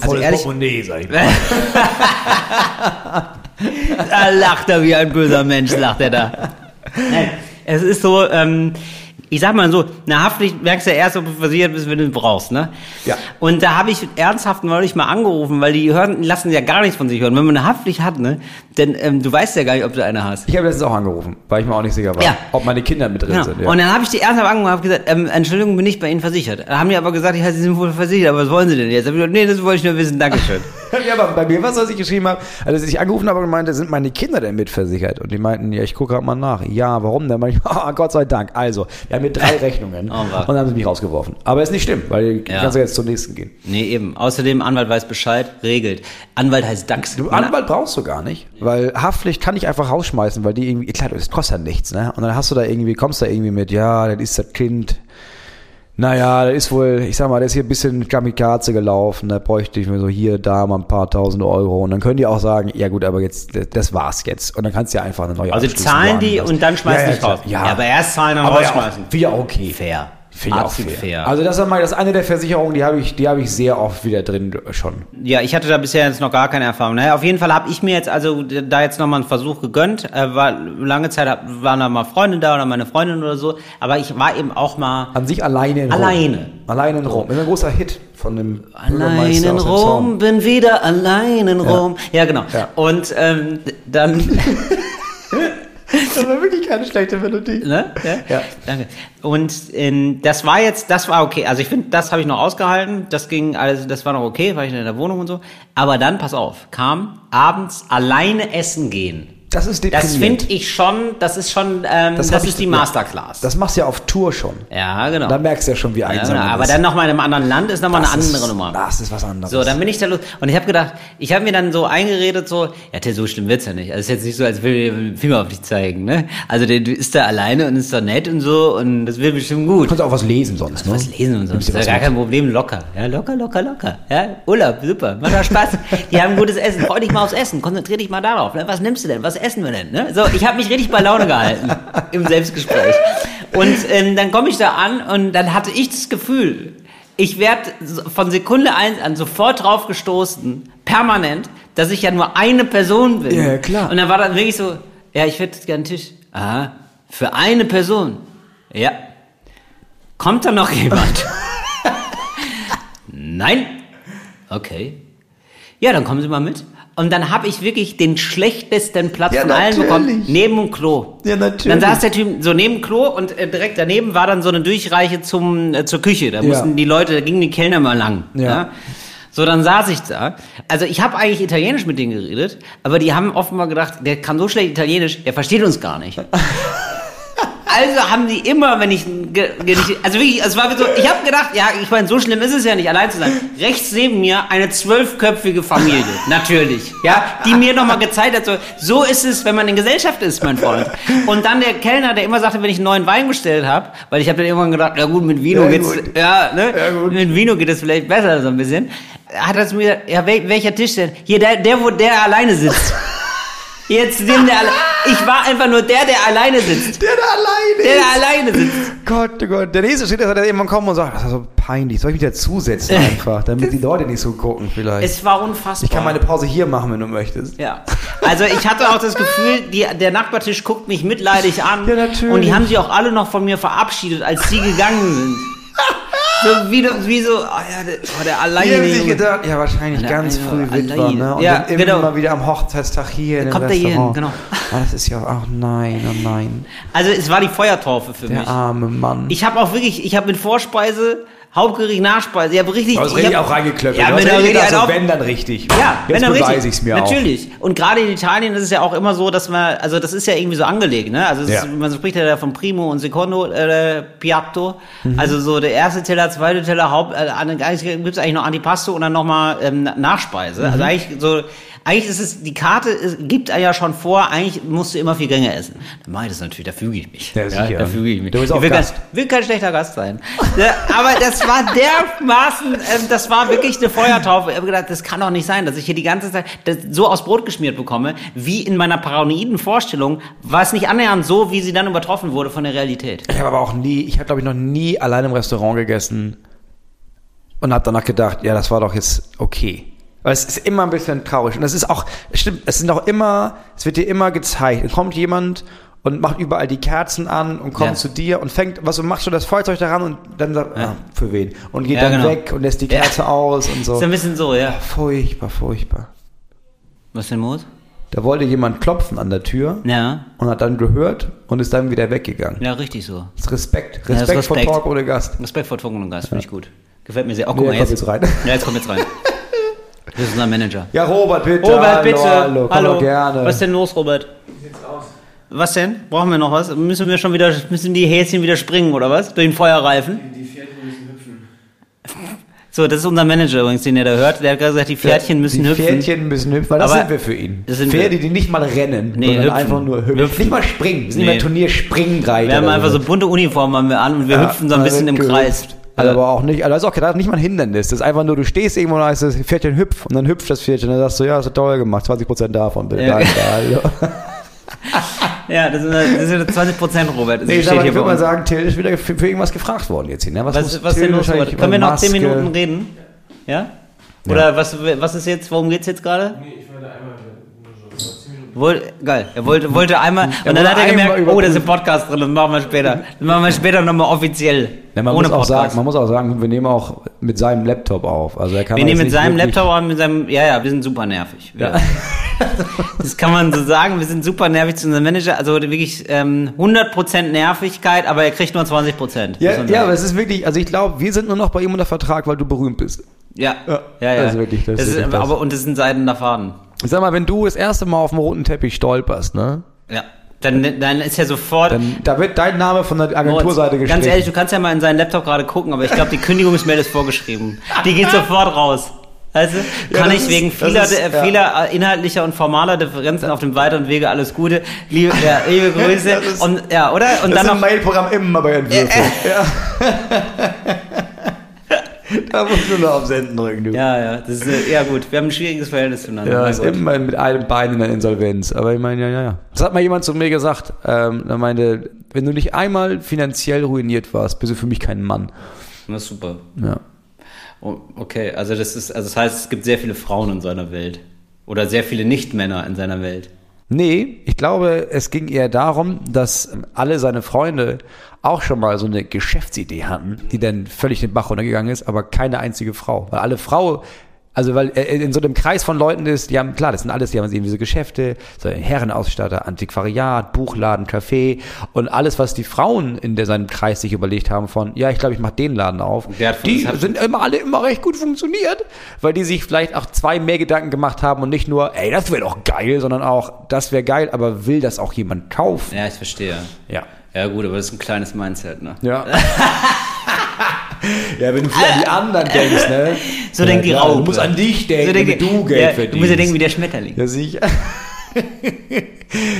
Also ehrlich- Portemonnaie, sag ich mal. Da lacht er wie ein böser Mensch, lacht er da. Nein, es ist so, ähm, ich sag mal so, eine Haftpflicht merkst du ja erst, ob du versichert bist, wenn du brauchst, ne? Ja. Und da habe ich ernsthaft neulich mal angerufen, weil die hören, lassen ja gar nichts von sich hören. Wenn man eine Haftpflicht hat, ne, denn ähm, du weißt ja gar nicht, ob du eine hast. Ich habe letztens auch angerufen, weil ich mir auch nicht sicher war, Ja. ob meine Kinder mit drin Genau. sind. Ja. Und dann habe ich die ernsthaft angerufen und habe gesagt, ähm, Entschuldigung, bin ich bei Ihnen versichert. Da haben die aber gesagt, ja, Sie sind wohl versichert, aber was wollen Sie denn jetzt? Hab ich gesagt, nee, das wollte ich nur wissen, Dankeschön. Ja, aber bei mir war es, was ich geschrieben habe, also als ich angerufen habe und meinte, sind meine Kinder denn mitversichert? Und die meinten, ja, ich gucke gerade mal nach. Ja, warum denn? Ich, ah, Gott sei Dank. Also, wir haben hier drei Rechnungen. Oh, und dann haben sie mich rausgeworfen. Aber ist nicht schlimm, weil Ja. kannst du jetzt zum nächsten gehen. nee, eben. Außerdem, Anwalt weiß Bescheid, regelt. Anwalt heißt DAX. Du, Anwalt brauchst du gar nicht, weil Haftpflicht kann ich einfach rausschmeißen, weil die irgendwie, klar, das kostet ja nichts, ne? Und dann hast du da irgendwie, kommst da irgendwie mit, ja, das ist das Kind. Naja, das ist wohl, ich sag mal, der ist hier ein bisschen Kamikaze gelaufen, da bräuchte ich mir so hier, da mal ein paar tausend Euro. Und dann können die auch sagen, ja gut, aber jetzt, das- war's jetzt. Und dann kannst du ja einfach eine neue Also zahlen die und dann schmeißen ja, ja, dich raus. klar. Ja. aber erst zahlen, dann aber ja, rausschmeißen. auch, auch okay. Fair. Finde ich auch Absolut fair. Also das ist mal das eine der Versicherungen, die habe ich, die habe ich sehr oft wieder drin schon. Ja, ich hatte da bisher jetzt noch gar keine Erfahrung. Naja, auf jeden Fall habe ich mir jetzt also da jetzt nochmal einen Versuch gegönnt. Äh, war, lange Zeit hab, waren da mal Freunde da oder meine Freundin oder so. Aber ich war eben auch mal An sich alleine in Alleine. Rom. Alleine in Rom. Das ist ein großer Hit von dem allein in Rom, bin wieder allein in Rom. Ja, genau. Ja. Und ähm, dann... Das war wirklich keine schlechte Melodie. Ne? Ja? Ja. Danke. Und ähm, das war jetzt, das war okay. Also ich finde, das habe ich noch ausgehalten. Das ging, also das war noch okay, war ich in der Wohnung und so. Aber dann, pass auf, kam abends alleine essen gehen. Das ist Das deprimierend. finde ich schon, das ist schon, ähm, das, ich- ist die ja. Masterclass. Das machst du ja auf Tour schon. ja, genau. Da merkst du ja schon, wie ja, einsam genau. du Aber dann nochmal in einem anderen Land ist nochmal eine Das ist- andere Nummer. Das ist was anderes. So, dann bin ich da los. Und ich habe gedacht, ich habe mir dann so eingeredet, so, ja, Till, so schlimm wird's ja nicht. Also ist jetzt nicht so, als will dem Finger auf dich zeigen, ne? Also der ist da alleine und ist da nett und so und das wird bestimmt gut. du kannst auch was lesen sonst, ne? Was lesen und so. Ein Das ist ja gar mit. kein Problem, locker. Ja, locker, locker, locker. Ja, Urlaub, super. Macht doch Spaß. Die haben gutes Essen. Freu dich mal aufs Essen. Konzentrier dich mal darauf. Ne? Was nimmst du denn? Was essen wir denn? Ne? So, ich habe mich richtig bei Laune gehalten im Selbstgespräch. Und ähm, dann komme ich da an und dann hatte ich das Gefühl, ich werde von Sekunde eins an sofort drauf gestoßen, permanent, dass ich ja nur eine Person bin. Ja, klar. Und dann war dann wirklich so, ja, ich hätte gerne einen Tisch. Aha, für eine Person. Ja. Kommt da noch jemand? Nein. Okay. Ja, dann kommen Sie mal mit. Und dann habe ich wirklich den schlechtesten Platz Ja, von allen bekommen, neben dem Klo. Ja, natürlich. Dann saß der Typ so neben dem Klo und äh, direkt daneben war dann so eine Durchreiche zum, äh, zur Küche. Da mussten die Leute, da gingen die Kellner mal lang. Ja. So, dann saß ich da. Also ich habe eigentlich Italienisch mit denen geredet, aber die haben offenbar gedacht, der kann so schlecht Italienisch, der versteht uns gar nicht. Also haben die immer, wenn ich, also wirklich, es war so, ich habe gedacht, ja, ich meine, so schlimm ist es ja nicht, allein zu sein. Rechts neben mir eine zwölfköpfige Familie, natürlich, ja, die mir nochmal gezeigt hat, so, so ist es, wenn man in Gesellschaft ist, mein Freund. Und dann der Kellner, der immer sagte, wenn ich einen neuen Wein bestellt habe, weil ich habe dann irgendwann gedacht, ja gut, mit Vino Ja, geht's, gut. ja, ne, Ja, mit Vino geht es vielleicht besser so ein bisschen. Hat er zu mir gesagt, ja, wel, welcher Tisch denn? Hier, der, der, wo der alleine sitzt. Jetzt dem der alle Ich war einfach nur der, der alleine sitzt. Der da alleine Der, ist. der alleine sitzt. Gott, oh Gott. Der nächste steht, dass er irgendwann kommt und sagt, das ist so peinlich. Soll ich mich dazusetzen einfach, damit die Leute nicht so gucken vielleicht. Es war unfassbar. ich kann meine Pause hier machen, wenn du möchtest. ja. Also ich hatte auch das Gefühl, die, der Nachbartisch guckt mich mitleidig an. Ja, natürlich. Und die haben sich auch alle noch von mir verabschiedet, als sie gegangen sind. So wie, wie so, oh ja, der, oh, der Die alleine. haben sich gedacht, ja, wahrscheinlich ganz früh Witwer, ne? Und Ja, dann immer genau. wieder am Hochzeitstag hier in kommt Restaurant. genau. Ah, das ist ja, ach nein, oh nein. Also es war die Feuertaufe für Der mich. arme Mann. Ich habe auch wirklich, ich habe mit Vorspeise, Hauptgericht, Nachspeise, ich habe richtig... Ich richtig hab- auch reingeklöppelt. Ja, wenn er richtig richtig gedacht, einen so, auf- wenn dann richtig. Ja, Jetzt wenn dann richtig. ich's mir Natürlich. Und gerade in Italien ist es ja auch immer so, dass man, also das ist ja irgendwie so angelegt, ne? Also Ja. ist, man spricht ja da von Primo und Secondo äh, Piatto. Mhm. Also so der erste Teller, zweite Teller, Haupt, äh, eigentlich gibt's eigentlich noch Antipasto und dann nochmal ähm, Nachspeise. Mhm. Also eigentlich so, eigentlich ist es, die Karte ist, gibt ja schon vor, eigentlich musst du immer vier Gänge essen. Dann mache ich das natürlich, da füge ich mich. Ja, sicher. da füge ich mich. Du bist ich auch will, Gast. Kein, will kein schlechter Gast sein. ja, aber das war dermaßen, ähm, das war wirklich eine Feuertaufe. Ich habe gedacht, das kann doch nicht sein, dass ich hier die ganze Zeit so aus Brot geschmiert bekomme, wie in meiner paranoiden Vorstellung, war es nicht annähernd so, wie sie dann übertroffen wurde von der Realität. Ich habe aber auch nie, ich habe glaube ich noch nie allein im Restaurant gegessen und habe danach gedacht, ja, das war doch jetzt okay. Weil es ist immer ein bisschen traurig und es ist auch, es stimmt, es sind auch immer, es wird dir immer gezeigt. Es kommt jemand und macht überall die Kerzen an und kommt Ja. zu dir und fängt, was du machst, du das Feuerzeug daran und dann sagt, Ja. ah, für wen? Und geht Ja, dann genau. weg und lässt die Ja. Kerze aus und so. Ist ein bisschen so, ja. Furchtbar, furchtbar. Was denn, Moos? Da wollte jemand klopfen an der Tür Ja, und hat dann gehört und ist dann wieder weggegangen. ja, richtig so. Das ist Respekt. das ist Respekt vor Respekt. Talk ohne Gast. Respekt vor Trunken und Gast, finde ich gut. Gefällt mir sehr. Oh, Nee, guck mal, kommt jetzt. jetzt rein. Ja, jetzt kommt jetzt rein. Das ist unser Manager. Ja, Robert, bitte. Robert, hallo, bitte. Hallo, komm doch gerne. Was ist denn los, Robert? Was denn? Brauchen wir noch was? Müssen wir schon wieder, müssen die Häschen wieder springen oder was? Durch den Feuerreifen? Die Pferdchen müssen hüpfen. So, das ist unser Manager übrigens, den ihr da hört. Der hat gerade gesagt, die Pferdchen müssen die hüpfen. Pferdchen müssen hüpfen, weil das Aber sind wir für ihn. das sind Pferde, die nicht mal rennen, Nee, sondern hüpfen. einfach nur hüpfen. Hüpfen. Nicht mal springen. Wir sind Nee. nicht mal Turnierspringreiter. Wir haben einfach so bunte Uniformen haben wir an und wir Ja, hüpfen so ein bisschen im gehüpft. Kreis. Also aber auch nicht, also das ist auch das ist nicht mal ein Hindernis. Das ist einfach nur, du stehst irgendwo und da heißt das Pferdchen hüpf und dann hüpft das Pferdchen und dann sagst du, ja, das ist toll gemacht, 20% davon, bitte. Ja. Danke, also. Ja, das sind, das sind 20 Prozent, Robert. Das Nee, ich, steht hier ich würde mal sagen, Till ist wieder für, für irgendwas gefragt worden jetzt hier. Ne? Was, muss was Till denn los, Robert? Können wir noch 10 Maske- Minuten reden? Ja? Oder was, was ist jetzt, worum geht's jetzt gerade? Nee, ich wollte einmal so 10 Minuten. Woll, geil. Er wollte, wollte einmal, und dann wollte hat er gemerkt, oh, da ist ein Podcast drin, das machen wir später. Das machen wir später nochmal offiziell. Ja, man, ohne muss auch sagen, man muss auch sagen, wir nehmen auch mit seinem Laptop auf. Also er kann wir nehmen mit seinem Laptop an, mit seinem, ja, ja, wir sind super nervig. Ja. Das kann man so sagen, wir sind super nervig zu unserem Manager, also wirklich ähm, 100% Nervigkeit, aber er kriegt nur 20%. muss Ja, ja, aber es ist wirklich, also ich glaube, wir sind nur noch bei ihm unter Vertrag, weil du berühmt bist. ja, Ja, ja, ja. das ist wirklich- das ist ist, wirklich das. aber, und das ist ein seidener Faden. Sag mal, wenn du das erste Mal auf dem roten Teppich stolperst, ne? Ja. Dann, dann ist ja sofort, Dann, da wird dein Name von der Agenturseite gestrichen. Ganz ehrlich, du kannst ja mal in seinen Laptop gerade gucken, aber ich glaube, die Kündigungsmail ist vorgeschrieben. Die geht sofort raus. Weißt du? Ja, Kann das ich ist- wegen das vieler, ist- ja. vieler äh, inhaltlicher und formaler Differenzen auf dem weiteren Wege alles Gute. Liebe, ja, liebe Grüße. Ist- und, ja, oder? Und das dann ist im noch, Mailprogramm immer bei Entwürfen. ja. Da musst du nur auf Senden drücken, du. Ja, ja, das ist, ja gut. Wir haben ein schwieriges Verhältnis zueinander. Ja, ist immer mit einem Bein in der Insolvenz. Aber ich meine, ja, ja, ja. Das hat mal jemand zu mir gesagt. Ähm, er meinte, wenn du nicht einmal finanziell ruiniert warst, bist du für mich kein Mann. Das ist super. Ja. Okay, also das ist, also das heißt, es gibt sehr viele Frauen in seiner Welt. Oder sehr viele Nicht-Männer in seiner Welt. Nee, ich glaube, es ging eher darum, dass alle seine Freunde auch schon mal so eine Geschäftsidee hatten, die dann völlig den Bach runtergegangen ist, aber keine einzige Frau. Weil alle Frau, also weil er in so einem Kreis von Leuten ist, die haben, klar, das sind alles, die haben irgendwie so Geschäfte, so Herrenausstatter, Antiquariat, Buchladen, Café und alles, was die Frauen in der, seinem Kreis sich überlegt haben von, ja, ich glaube, ich mache den Laden auf. Die sind immer alle immer recht gut funktioniert, weil die sich vielleicht auch zwei mehr Gedanken gemacht haben und nicht nur, ey, das wäre doch geil, sondern auch, das wäre geil, aber will das auch jemand kaufen? Ja, ich verstehe. Ja. Ja gut, aber das ist ein kleines Mindset, ne? Ja. ja, wenn du viel an die anderen denkst, ne? So ja, denkt die Raupe. Du musst an dich denken, so damit denkt- du Geld ja, verdienst. Du musst ja denken wie der Schmetterling. Ja, sicher.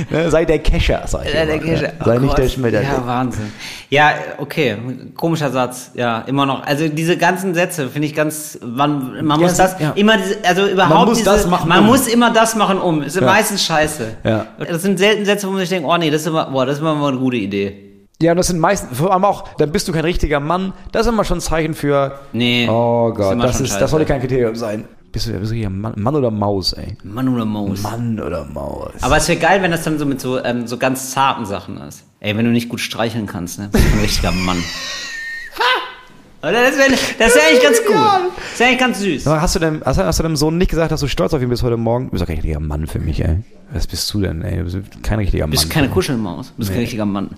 ne, sei der Kescher, sag ich Ja, der immer, Kescher. ne? Sei Oh nicht der Gott. Schmetterling. Ja, Wahnsinn. Ja, okay, komischer Satz. Ja, immer noch. Also diese ganzen Sätze finde ich ganz. Man, man Ja, muss das ja. immer, diese, also überhaupt muss diese, das machen, Man um. muss immer das machen um. Ist Ja. meistens scheiße. Ja. Das sind selten Sätze, wo man sich denkt, oh nee, das ist immer, boah, das ist immer mal eine gute Idee. Ja, und das sind meistens, vor allem auch, dann bist du kein richtiger Mann. Das ist immer schon ein Zeichen für, Nee. oh Gott, das, ist, scheiße. das sollte kein Kriterium sein. Bist du, bist du hier Mann, Mann oder Maus, ey? Mann oder Maus. Mann oder Maus. Aber es wäre geil, wenn das dann so mit so, ähm, so ganz zarten Sachen ist. Ey, wenn du nicht gut streicheln kannst, ne? Bist du ein richtiger Mann. Oder das wäre das wär eigentlich ganz gut. Das wäre eigentlich ganz süß. Hast du, deinem, hast, hast du deinem Sohn nicht gesagt, dass du stolz auf ihn bist heute Morgen? Du bist doch kein richtiger Mann für mich, ey. Was bist du denn, ey? Du bist kein richtiger Mann. Du bist keine. Kuschelmaus. Du bist kein richtiger Mann.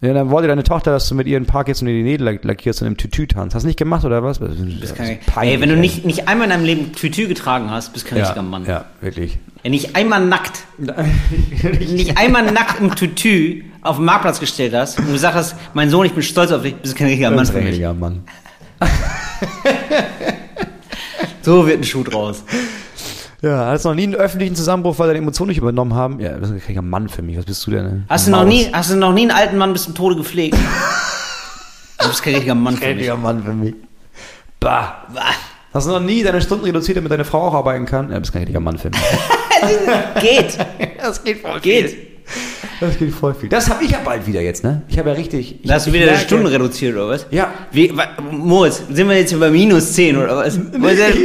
Ja, dann wollte deine Tochter, dass du mit ihr in den Park jetzt und in die Nägel lack- lackierst und im Tütü tanzt. Hast du nicht gemacht, oder was? Das ist kein, peinlich, ey, wenn du nicht, nicht einmal in deinem Leben Tütü getragen hast, bist du kein ja, richtiger Mann. Ja, wirklich. Ey, nicht einmal nackt, nicht einmal nackt im Tütü auf den Marktplatz gestellt hast und du gesagt hast, mein Sohn, ich bin stolz auf dich, bist du kein richtiger Mann mich. richtiger Mann. So wird ein Schuh draus. Ja, hattest du noch nie einen öffentlichen Zusammenbruch, weil deine Emotionen nicht übernommen haben? Ja, du bist ein richtiger Mann für mich. Was bist du denn? ey? Hast du noch Maus. nie, hast du noch nie einen alten Mann bis zum Tode gepflegt? Du bist kein richtiger Mann für mich. Richtiger Mann für mich. Bah. Bah. Hast du noch nie deine Stunden reduziert, damit deine Frau auch arbeiten kann? Ja, du bist kein richtiger Mann für mich. Geht. Das geht voll Geht. Das geht voll viel. Das habe ich ja bald wieder jetzt, ne? Ich habe ja richtig. Ich, Da hast du wieder die merke- Stunden reduziert, oder was? Ja. Wie, wa, Moritz, sind wir jetzt über minus 10 oder was?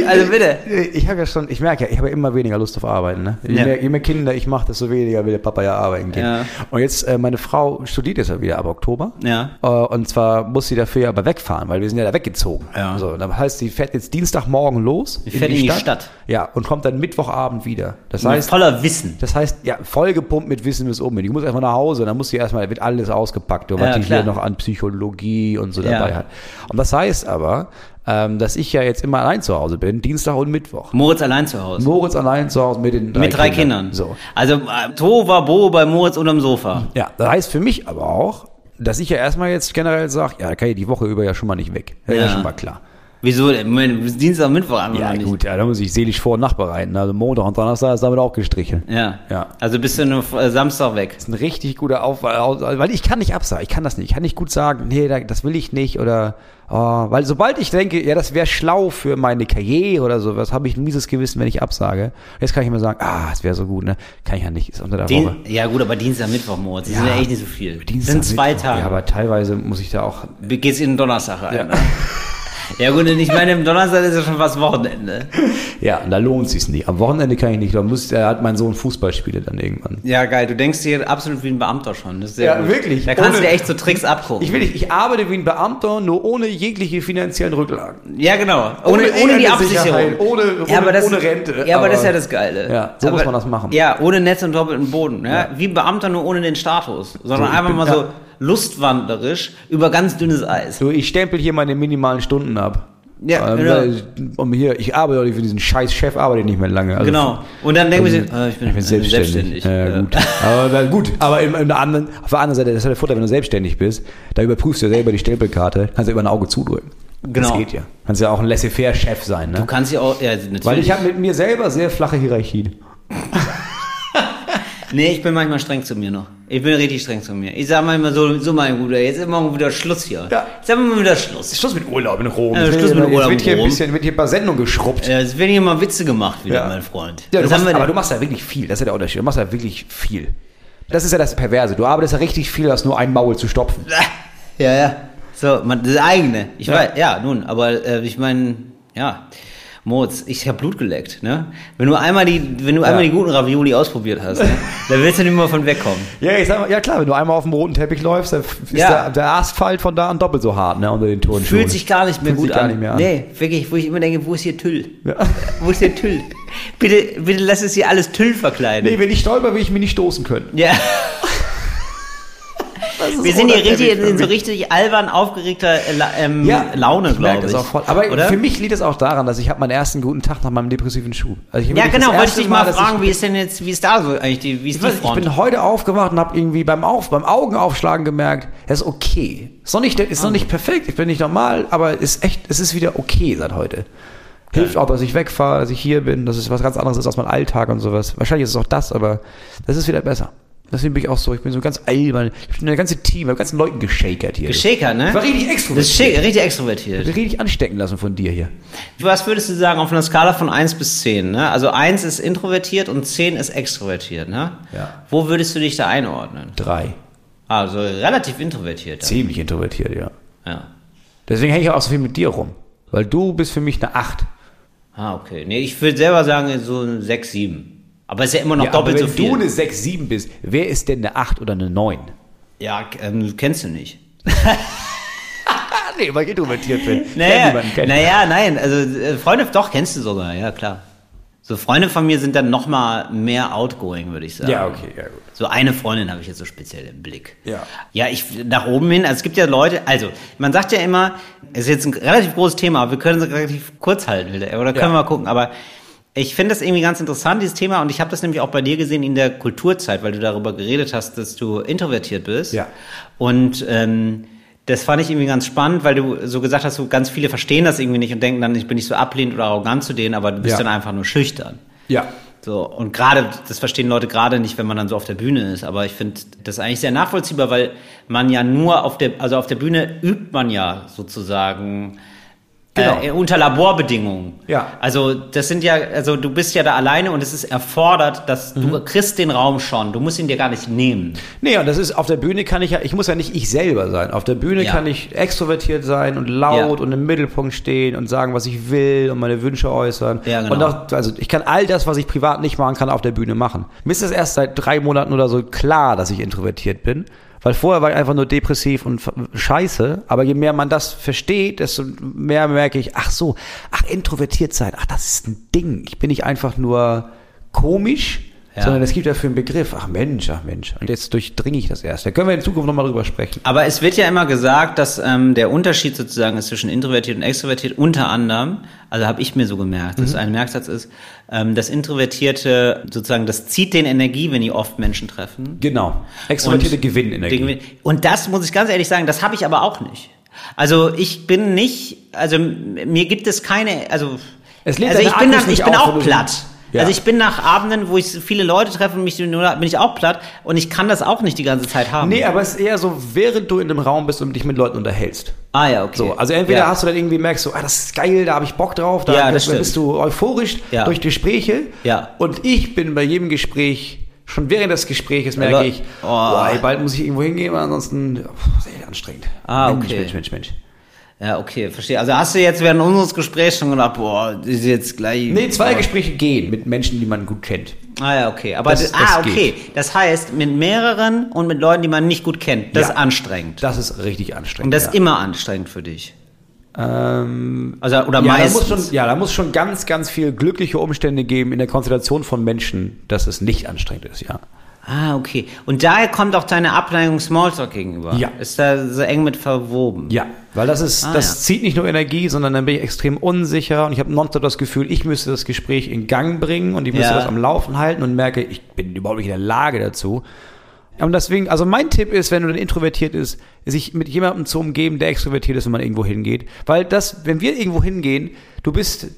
Also bitte. Ich habe ja schon, ich merke ja, ich habe ja immer weniger Lust auf Arbeiten. Ne? Je, Ja. mehr, je mehr Kinder ich mache, desto weniger will der Papa ja arbeiten gehen. Ja. Und jetzt, äh, meine Frau studiert jetzt ja wieder ab Oktober. Ja. Äh, und zwar muss sie dafür aber wegfahren, weil wir sind ja da weggezogen. Ja. So, das heißt, sie fährt jetzt Dienstagmorgen los. Sie fährt in die Stadt. Ja, und kommt dann Mittwochabend wieder. Das Mit heißt, voller Wissen. das heißt, ja, vollgepumpt mit Wissen bis oben. Die muss erstmal nach Hause, dann muss sie erstmal, wird alles ausgepackt, was Ja, die klar. hier noch an Psychologie und so Ja. dabei hat. Und das heißt aber, ähm, dass ich ja jetzt immer allein zu Hause bin, Dienstag und Mittwoch. Moritz allein zu Hause. Moritz allein zu Hause mit den drei, Mit drei Kindern. So. Also äh, To war Bo bei Moritz unterm Sofa. Ja, das heißt für mich aber auch, dass ich ja erstmal jetzt generell sage, ja, da kann ich die Woche über ja schon mal nicht weg. Das ist ja Ja. schon mal klar. Wieso? Moment, Dienstag, Mittwoch an Ja, oder nicht? gut, ja, da muss ich seelisch vor- und nachbereiten. Also Montag und Donnerstag ist damit auch gestrichen. Ja. Ja. Also bist du nur äh, Samstag weg. Das ist ein richtig guter Aufwand, weil ich kann nicht absagen, ich kann das nicht. Ich kann nicht gut sagen, nee, da- das will ich nicht oder, oh, weil sobald ich denke, ja, das wäre schlau für meine Karriere oder sowas, habe ich ein mieses Gewissen, wenn ich absage. Jetzt kann ich immer sagen, ah, es wäre so gut, ne? Kann ich ja nicht, ist unter der Woche. Den, ja gut, aber Dienstag, Mittwoch, Moritz, das sind ja echt nicht so viel. Dienstag, sind zwei Mittwoch. Tage. Ja, aber teilweise muss ich da auch, Geht's in den Donnerstag rein. Ja. ja gut, und ich meine, im Donnerstag ist ja schon fast Wochenende. ja, und da lohnt sich's nicht. Am Wochenende kann ich nicht, da muss, da hat mein Sohn Fußballspiele dann irgendwann. Ja, geil. Du denkst dir absolut wie ein Beamter schon. Das ist sehr Ja, gut. wirklich. Da kannst Ohne- du dir echt so Tricks abgucken. Ich will nicht, ich arbeite wie ein Beamter, nur ohne jegliche finanziellen Rücklagen. ja, genau. Ohne Ohne, ohne, die Absicherung. Sicherheit, ohne- ja, aber ohne- das, ohne Rente, Ja, aber, das ist ja aber- das Geile. Ja, so muss man das machen. Ja, ohne Netz und doppelten Boden. Ja? Wie ein Beamter, nur ohne den Status. Sondern So, einfach mal ja. so lustwandlerisch über ganz dünnes Eis. So, ich stempel hier meine minimalen Stunden ab. Ja, ähm, genau. Um hier, ich arbeite auch nicht für diesen scheiß Chef, arbeite ich nicht mehr lange. Also, genau. Und dann denken wir also, sich, ah, ich bin, ich bin selbstständig. selbstständig. Ja, gut. Aber na, gut. Aber im, im anderen, auf der anderen Seite, das ist ja der Vorteil, wenn du selbstständig bist, da überprüfst du ja selber die Stempelkarte, kannst du über ein Auge zudrücken. Genau. Das geht ja. Kannst ja auch ein laissez-faire-Chef sein, ne? Du kannst ja auch, ja, natürlich. Weil ich habe mit mir selber sehr flache Hierarchien. Nee, ich bin manchmal streng zu mir noch. Ich bin richtig streng zu mir. Ich sag manchmal so, so mein Bruder, jetzt ist morgen wieder Schluss hier. Ja. Jetzt haben wir mal wieder Schluss. Schluss mit Urlaub in Rom. Ja, Jetzt Schluss mit jetzt Urlaub wird hier in ein Rom. bisschen, wird hier ein paar Sendungen geschrubbt. Äh, Es werden hier mal Witze gemacht wieder, Ja. mein Freund. Ja, du machst, aber du machst ja wirklich viel. Das ist ja der Unterschied. Du machst ja wirklich viel. Das ist ja das Perverse. Du arbeitest ja richtig viel, hast nur ein Maul zu stopfen. Ja, ja. So, man, das eigene. Ich Ja. weiß, ja, nun, aber äh, ich meine, ja. Moritz, ich habe Blut geleckt, ne? Wenn du einmal die, wenn du einmal die guten Ravioli ausprobiert hast, ne? dann willst du nicht mehr von wegkommen. Ja, ich sag mal, ja klar, wenn du einmal auf dem roten Teppich läufst, dann ist Ja. der, der Asphalt von da an doppelt so hart, ne, unter den Turnschuhen. Fühlt sich gar nicht mehr Fühlt gut sich gar an. nicht mehr an. Nee, wirklich, wo ich immer denke, wo ist hier Tüll? Ja. Wo ist hier Tüll? Bitte, bitte lass es hier alles Tüll verkleiden. Nee, wenn ich stolper, will ich mich nicht stoßen können. Ja. Wir sind hier richtig in so richtig albern aufgeregter äh, ähm, Ja, Laune, ich glaube ich. auch voll. Aber Oder? für mich liegt es auch daran, dass ich habe meinen ersten guten Tag nach meinem depressiven Schub. Also ich ja, genau, wollte ich dich mal dass fragen, ich, wie ist denn jetzt, wie ist da so eigentlich die, wie ist Ich, die weiß, ich Front? bin heute aufgewacht und habe irgendwie beim Auf, beim Augenaufschlagen gemerkt, es ist okay. Ist noch nicht, ist noch nicht perfekt, ich bin nicht normal, aber ist echt, es ist wieder okay seit heute. Hilft auch, dass ich wegfahre, dass ich hier bin, dass es was ganz anderes ist als mein Alltag und sowas. Wahrscheinlich ist es auch das, aber das ist wieder besser. Deswegen bin ich auch so, ich bin so ganz albern. Ich bin ein ganze Team, habe ganzen Leuten geschakert hier. Geschäker, ne? Ich war richtig extrovertiert. richtig Ich extrovertiert. bin richtig anstecken lassen von dir hier. Was würdest du sagen auf einer Skala von 1 bis 10? Ne? Also 1 ist introvertiert und 10 ist extrovertiert. Ne? Ja. Wo würdest du dich da einordnen? Drei. Also relativ introvertiert. dann. Ziemlich introvertiert, ja. Ja. Deswegen hänge ich auch so viel mit dir rum. Weil du bist für mich eine Acht. Ah, okay. Nee, ich würde selber sagen so ein 6, 7. Aber ist ja immer noch Ja, doppelt wenn so viel. du eine 6, 7 bist, wer ist denn eine 8 oder eine 9? ja, ähm, kennst du nicht. Nee, weil ich introvertiert bin. Naja, naja, nein, also äh, Freunde, doch, kennst du sogar, ja klar. So Freunde von mir sind dann noch mal mehr outgoing, würde ich sagen. Ja, okay, ja gut. So eine Freundin habe ich jetzt so speziell im Blick. Ja. Ja, ich nach oben hin, also es gibt ja Leute, also man sagt ja immer, es ist jetzt ein relativ großes Thema, aber wir können es relativ kurz halten, oder können Ja. wir mal gucken, aber ich finde das irgendwie ganz interessant, dieses Thema, und ich habe das nämlich auch bei dir gesehen in der Kulturzeit, weil du darüber geredet hast, dass du introvertiert bist. Ja. Und ähm, das fand ich irgendwie ganz spannend, weil du so gesagt hast, so ganz viele verstehen das irgendwie nicht und denken dann, ich bin nicht so ablehnend oder arrogant zu denen, aber du bist Ja. dann einfach nur schüchtern. Ja. So, und gerade, das verstehen Leute gerade nicht, wenn man dann so auf der Bühne ist, aber ich finde das eigentlich sehr nachvollziehbar, weil man ja nur auf der, also auf der Bühne übt man ja sozusagen Genau. äh, unter Laborbedingungen. Ja. Also das sind ja, also du bist ja da alleine und es ist erfordert, dass Mhm. du kriegst den Raum schon, du musst ihn dir gar nicht nehmen. Nee, und das ist, auf der Bühne kann ich ja, ich muss ja nicht ich selber sein. Auf der Bühne Ja. kann ich extrovertiert sein und laut Ja. und im Mittelpunkt stehen und sagen, was ich will und meine Wünsche äußern. Ja, genau. Und auch, also ich kann all das, was ich privat nicht machen kann, auf der Bühne machen. Mir ist das erst seit drei Monaten oder so klar, dass ich introvertiert bin. Weil vorher war ich einfach nur depressiv und scheiße. Aber je mehr man das versteht, desto mehr merke ich, ach so, ach, introvertiert sein, ach, das ist ein Ding. Ich bin nicht einfach nur komisch, Ja. sondern es gibt dafür einen Begriff. Ach Mensch, ach Mensch. Und jetzt durchdringe ich das erst. Da können wir in Zukunft nochmal drüber sprechen. Aber es wird ja immer gesagt, dass ähm, der Unterschied sozusagen ist zwischen introvertiert und extrovertiert. Unter anderem, also habe ich mir so gemerkt, Mhm. dass ein Merksatz ist, ähm, das Introvertierte sozusagen, das zieht den Energie, wenn die oft Menschen treffen. Genau. Extrovertierte Und- Gewinnenergie. Den Gewinn- Und das muss ich ganz ehrlich sagen, das habe ich aber auch nicht. Also ich bin nicht, also mir gibt es keine, also, also ich bin, dann, ich bin auf, auch platt. Ja. Also ich bin nach Abenden, wo ich viele Leute treffe und mich bin ich auch platt und ich kann das auch nicht die ganze Zeit haben. Nee, aber es ist eher so, während du in einem Raum bist und dich mit Leuten unterhältst. ah ja, okay. So, also entweder ja. hast du dann irgendwie merkst du, ah, das ist geil, da habe ich Bock drauf, da, Ja, stimmt. bist du euphorisch Ja. durch Gespräche. Ja. Und ich bin bei jedem Gespräch, schon während des Gesprächs merke ich, Oh. boah, bald muss ich irgendwo hingehen, weil ansonsten pff, ist echt anstrengend. Ah, Mensch, okay. Mensch, Mensch, Mensch. Ja, okay, verstehe. Also hast du jetzt während unseres Gesprächs schon gedacht, boah, das ist jetzt gleich. Nee, zwei boah. Gespräche gehen mit Menschen, die man gut kennt. Ah ja, okay. Aber Das- das, das ah, okay. geht. Das heißt, mit mehreren und mit Leuten, die man nicht gut kennt, das Ja. ist anstrengend. Das ist richtig anstrengend. und das ja. ist immer anstrengend für dich. Ähm, Also, oder ja, da meistens. muss schon, ja, da muss schon ganz, ganz viel glückliche Umstände geben in der Konstellation von Menschen, dass es nicht anstrengend ist, ja. Ah, okay. Und daher kommt auch deine Abneigung Smalltalk gegenüber. Ja. Ist da so eng mit verwoben. Ja, weil das ist, Ah, das ja. zieht nicht nur Energie, sondern dann bin ich extrem unsicher und ich habe nonstop das Gefühl, ich müsste das Gespräch in Gang bringen und ich müsste Ja. das am Laufen halten und merke, ich bin überhaupt nicht in der Lage dazu. Und deswegen, also mein Tipp ist, wenn du dann introvertiert ist, sich mit jemandem zu umgeben, der extrovertiert ist, wenn man irgendwo hingeht. Weil das, wenn wir irgendwo hingehen, du bist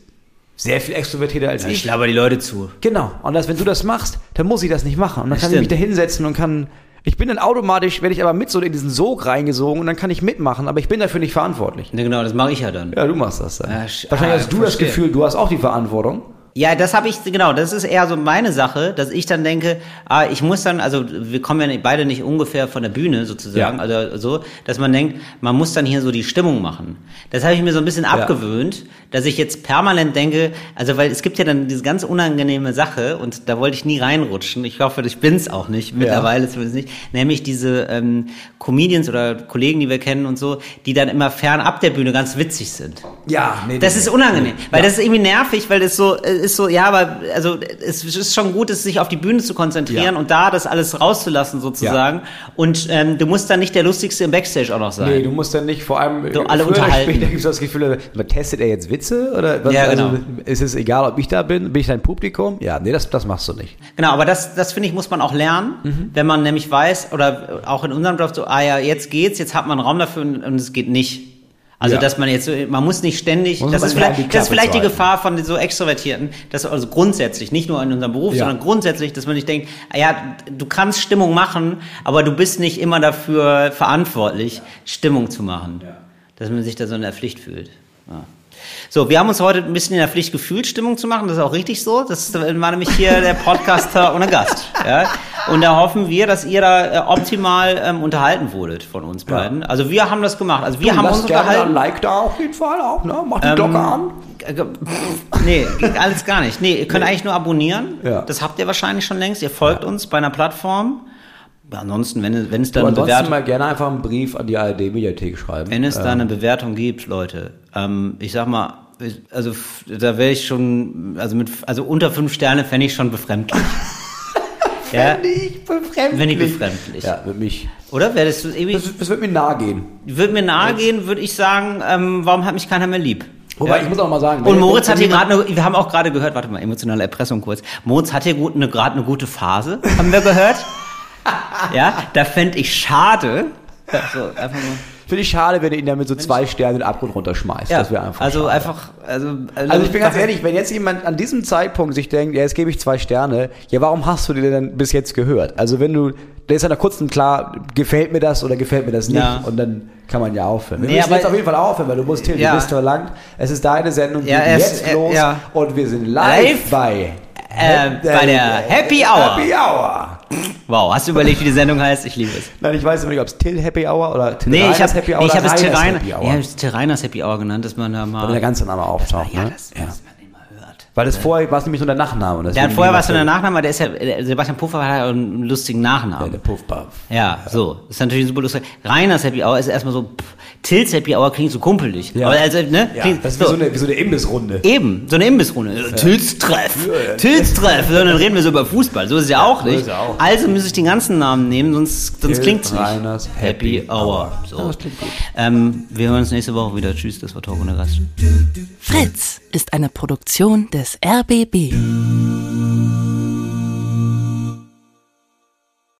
sehr viel extrovertierter als Ich ich. laber die Leute zu. Genau. Und das, wenn du das machst, dann muss ich das nicht machen. Und dann Das kann ich mich stimmt. da hinsetzen und kann. Ich bin dann automatisch, werde ich aber mit so in diesen Sog reingesogen und dann kann ich mitmachen, aber ich bin dafür nicht verantwortlich. Ne, genau, das mache ich ja dann. Ja, du machst das dann. Ja, sch- Wahrscheinlich ah, hast du das verstehe. Gefühl, du hast auch die Verantwortung. Ja, das habe ich, genau, das ist eher so meine Sache, dass ich dann denke, ah, ich muss dann, also wir kommen ja beide nicht ungefähr von der Bühne sozusagen, Ja. also so, dass man denkt, man muss dann hier so die Stimmung machen. Das habe ich mir so ein bisschen abgewöhnt, dass ich jetzt permanent denke, also weil es gibt ja dann diese ganz unangenehme Sache und da wollte ich nie reinrutschen, ich hoffe, ich bin's auch nicht, mittlerweile zumindest nicht, nämlich diese ähm, Comedians oder Kollegen, die wir kennen und so, die dann immer fernab der Bühne ganz witzig sind. Ja, nee. Das nee, ist nee. unangenehm, weil Ja. das ist irgendwie nervig, weil das so äh, ist so, ja, aber also es ist schon gut, es sich auf die Bühne zu konzentrieren Ja. und da das alles rauszulassen sozusagen. Und ähm, du musst dann nicht der lustigste im Backstage auch noch sein. Nee, du musst dann nicht vor allem So, alle unterhalten. Später gibt es das Gefühl, testet er jetzt Witze oder was? Ja, also, genau. ist es egal, ob ich da bin? Bin ich dein Publikum? Ja, nee, das, das machst du nicht. Genau, aber das, das finde ich, muss man auch lernen, Mhm. wenn man nämlich weiß, oder auch in unserem Job so, ah ja, jetzt geht's, jetzt hat man Raum dafür und es geht nicht. Also, Ja. dass man jetzt, man muss nicht ständig, Muss das ist, vielleicht, die das ist vielleicht die halten. Gefahr von so Extrovertierten, dass also grundsätzlich, nicht nur in unserem Beruf, Ja. sondern grundsätzlich, dass man nicht denkt, ah ja, du kannst Stimmung machen, aber du bist nicht immer dafür verantwortlich, Stimmung zu machen. Dass man sich da so in der Pflicht fühlt. Ja. So, wir haben uns heute ein bisschen in der Pflicht gefühlt, Stimmung zu machen. Das ist auch richtig so. Das war nämlich hier der Podcaster ohne Gast. Ja? Und da hoffen wir, dass ihr da äh, optimal ähm, unterhalten wurdet von uns beiden. Also wir haben das gemacht. Also wir Du, haben uns gerne ein unterhalten. Like da auf jeden Fall auch, ne? Mach die Ähm, Glocke an. Äh, Nee, alles gar nicht. Nee, ihr könnt eigentlich nur abonnieren. Ja. Das habt ihr wahrscheinlich schon längst. Ihr folgt uns bei einer Plattform. Ansonsten, wenn, es- wenn es da Du, eine Bewertung mal gerne einfach einen Brief an die ARD-Mediathek schreiben. Wenn es da eine Bewertung gibt, Leute, ähm, ich sag mal, also da wäre ich schon, also mit, also unter fünf Sterne fände ich schon befremdlich. ja, ich befremdlich. wenn ich befremdlich. Ja, für mich. Oder wäre das so irgendwie, Das, das wird mir nahe gehen. würde mir nahe gehen, würde ich sagen, ähm, warum hat mich keiner mehr lieb? Wobei, Ja. ich muss auch mal sagen, Und Moritz hat hier gerade, eine- wir haben auch gerade gehört, warte mal, emotionale Erpressung kurz. Moritz hat hier gerade eine gute Phase, haben wir gehört. ja, da fände ich schade. Ja, so, einfach nur. Finde ich schade, wenn ihr ihn da mit so zwei Sternen in den Abgrund runterschmeißt. Ja, das wäre einfach also schade. einfach, also, Also ich bin ganz ehrlich, wenn jetzt jemand an diesem Zeitpunkt sich denkt, ja, jetzt gebe ich zwei Sterne, ja, warum hast du dir denn bis jetzt gehört? Also wenn du, da ist ja nach kurzem klar, gefällt mir das oder gefällt mir das nicht Ja. und dann kann man ja aufhören. Wir Nee, müssen aber- jetzt auf jeden Fall aufhören, weil du musst hin, Ja. du bist verlangt. Es ist deine Sendung, Ja, geht jetzt er- los und wir sind live, Live? bei, Äh, bei der Happy Hour. Happy Hour. Wow, hast du überlegt, wie die Sendung heißt? Ich liebe es. Nein, ich weiß nicht, ob es Till Happy Hour oder Till Nee, ich habe Happy Hour nee, ich oder hab es Reiners Terrainer, Happy Hour. genannt, dass man da mal. Weil der ganze Name auftaucht. ja, ne? das, ja. dass man den mal hört. Weil das vorher war es nämlich nur der Nachname. Der hat vorher was das in der Nachname, der ist ja, der Sebastian Puffer hat ja einen lustigen Ja, Nachnamen. der Puffpuff. Ja, so. Das ist natürlich super lustig. Reiners Happy Hour ist erstmal so, pff, Tills Happy Hour klingt so kumpelig. Ja. Aber also, ne? Ja, klingt, das ist so. wie, so eine, wie so eine Imbissrunde. Eben, so eine Imbissrunde. Tills Treff. Tills Treff. So, dann reden wir so über Fußball. So ist es ja auch nicht. ist ja auch. Also muss ich den ganzen Namen nehmen, sonst, sonst klingt es nicht. Reiners Happy Happy Hour. Hour. So. Ja, das klingt gut. Ähm, wir hören uns nächste Woche wieder. Tschüss, das war Talk ohne Gast. Fritz ist eine Produktion des RBB.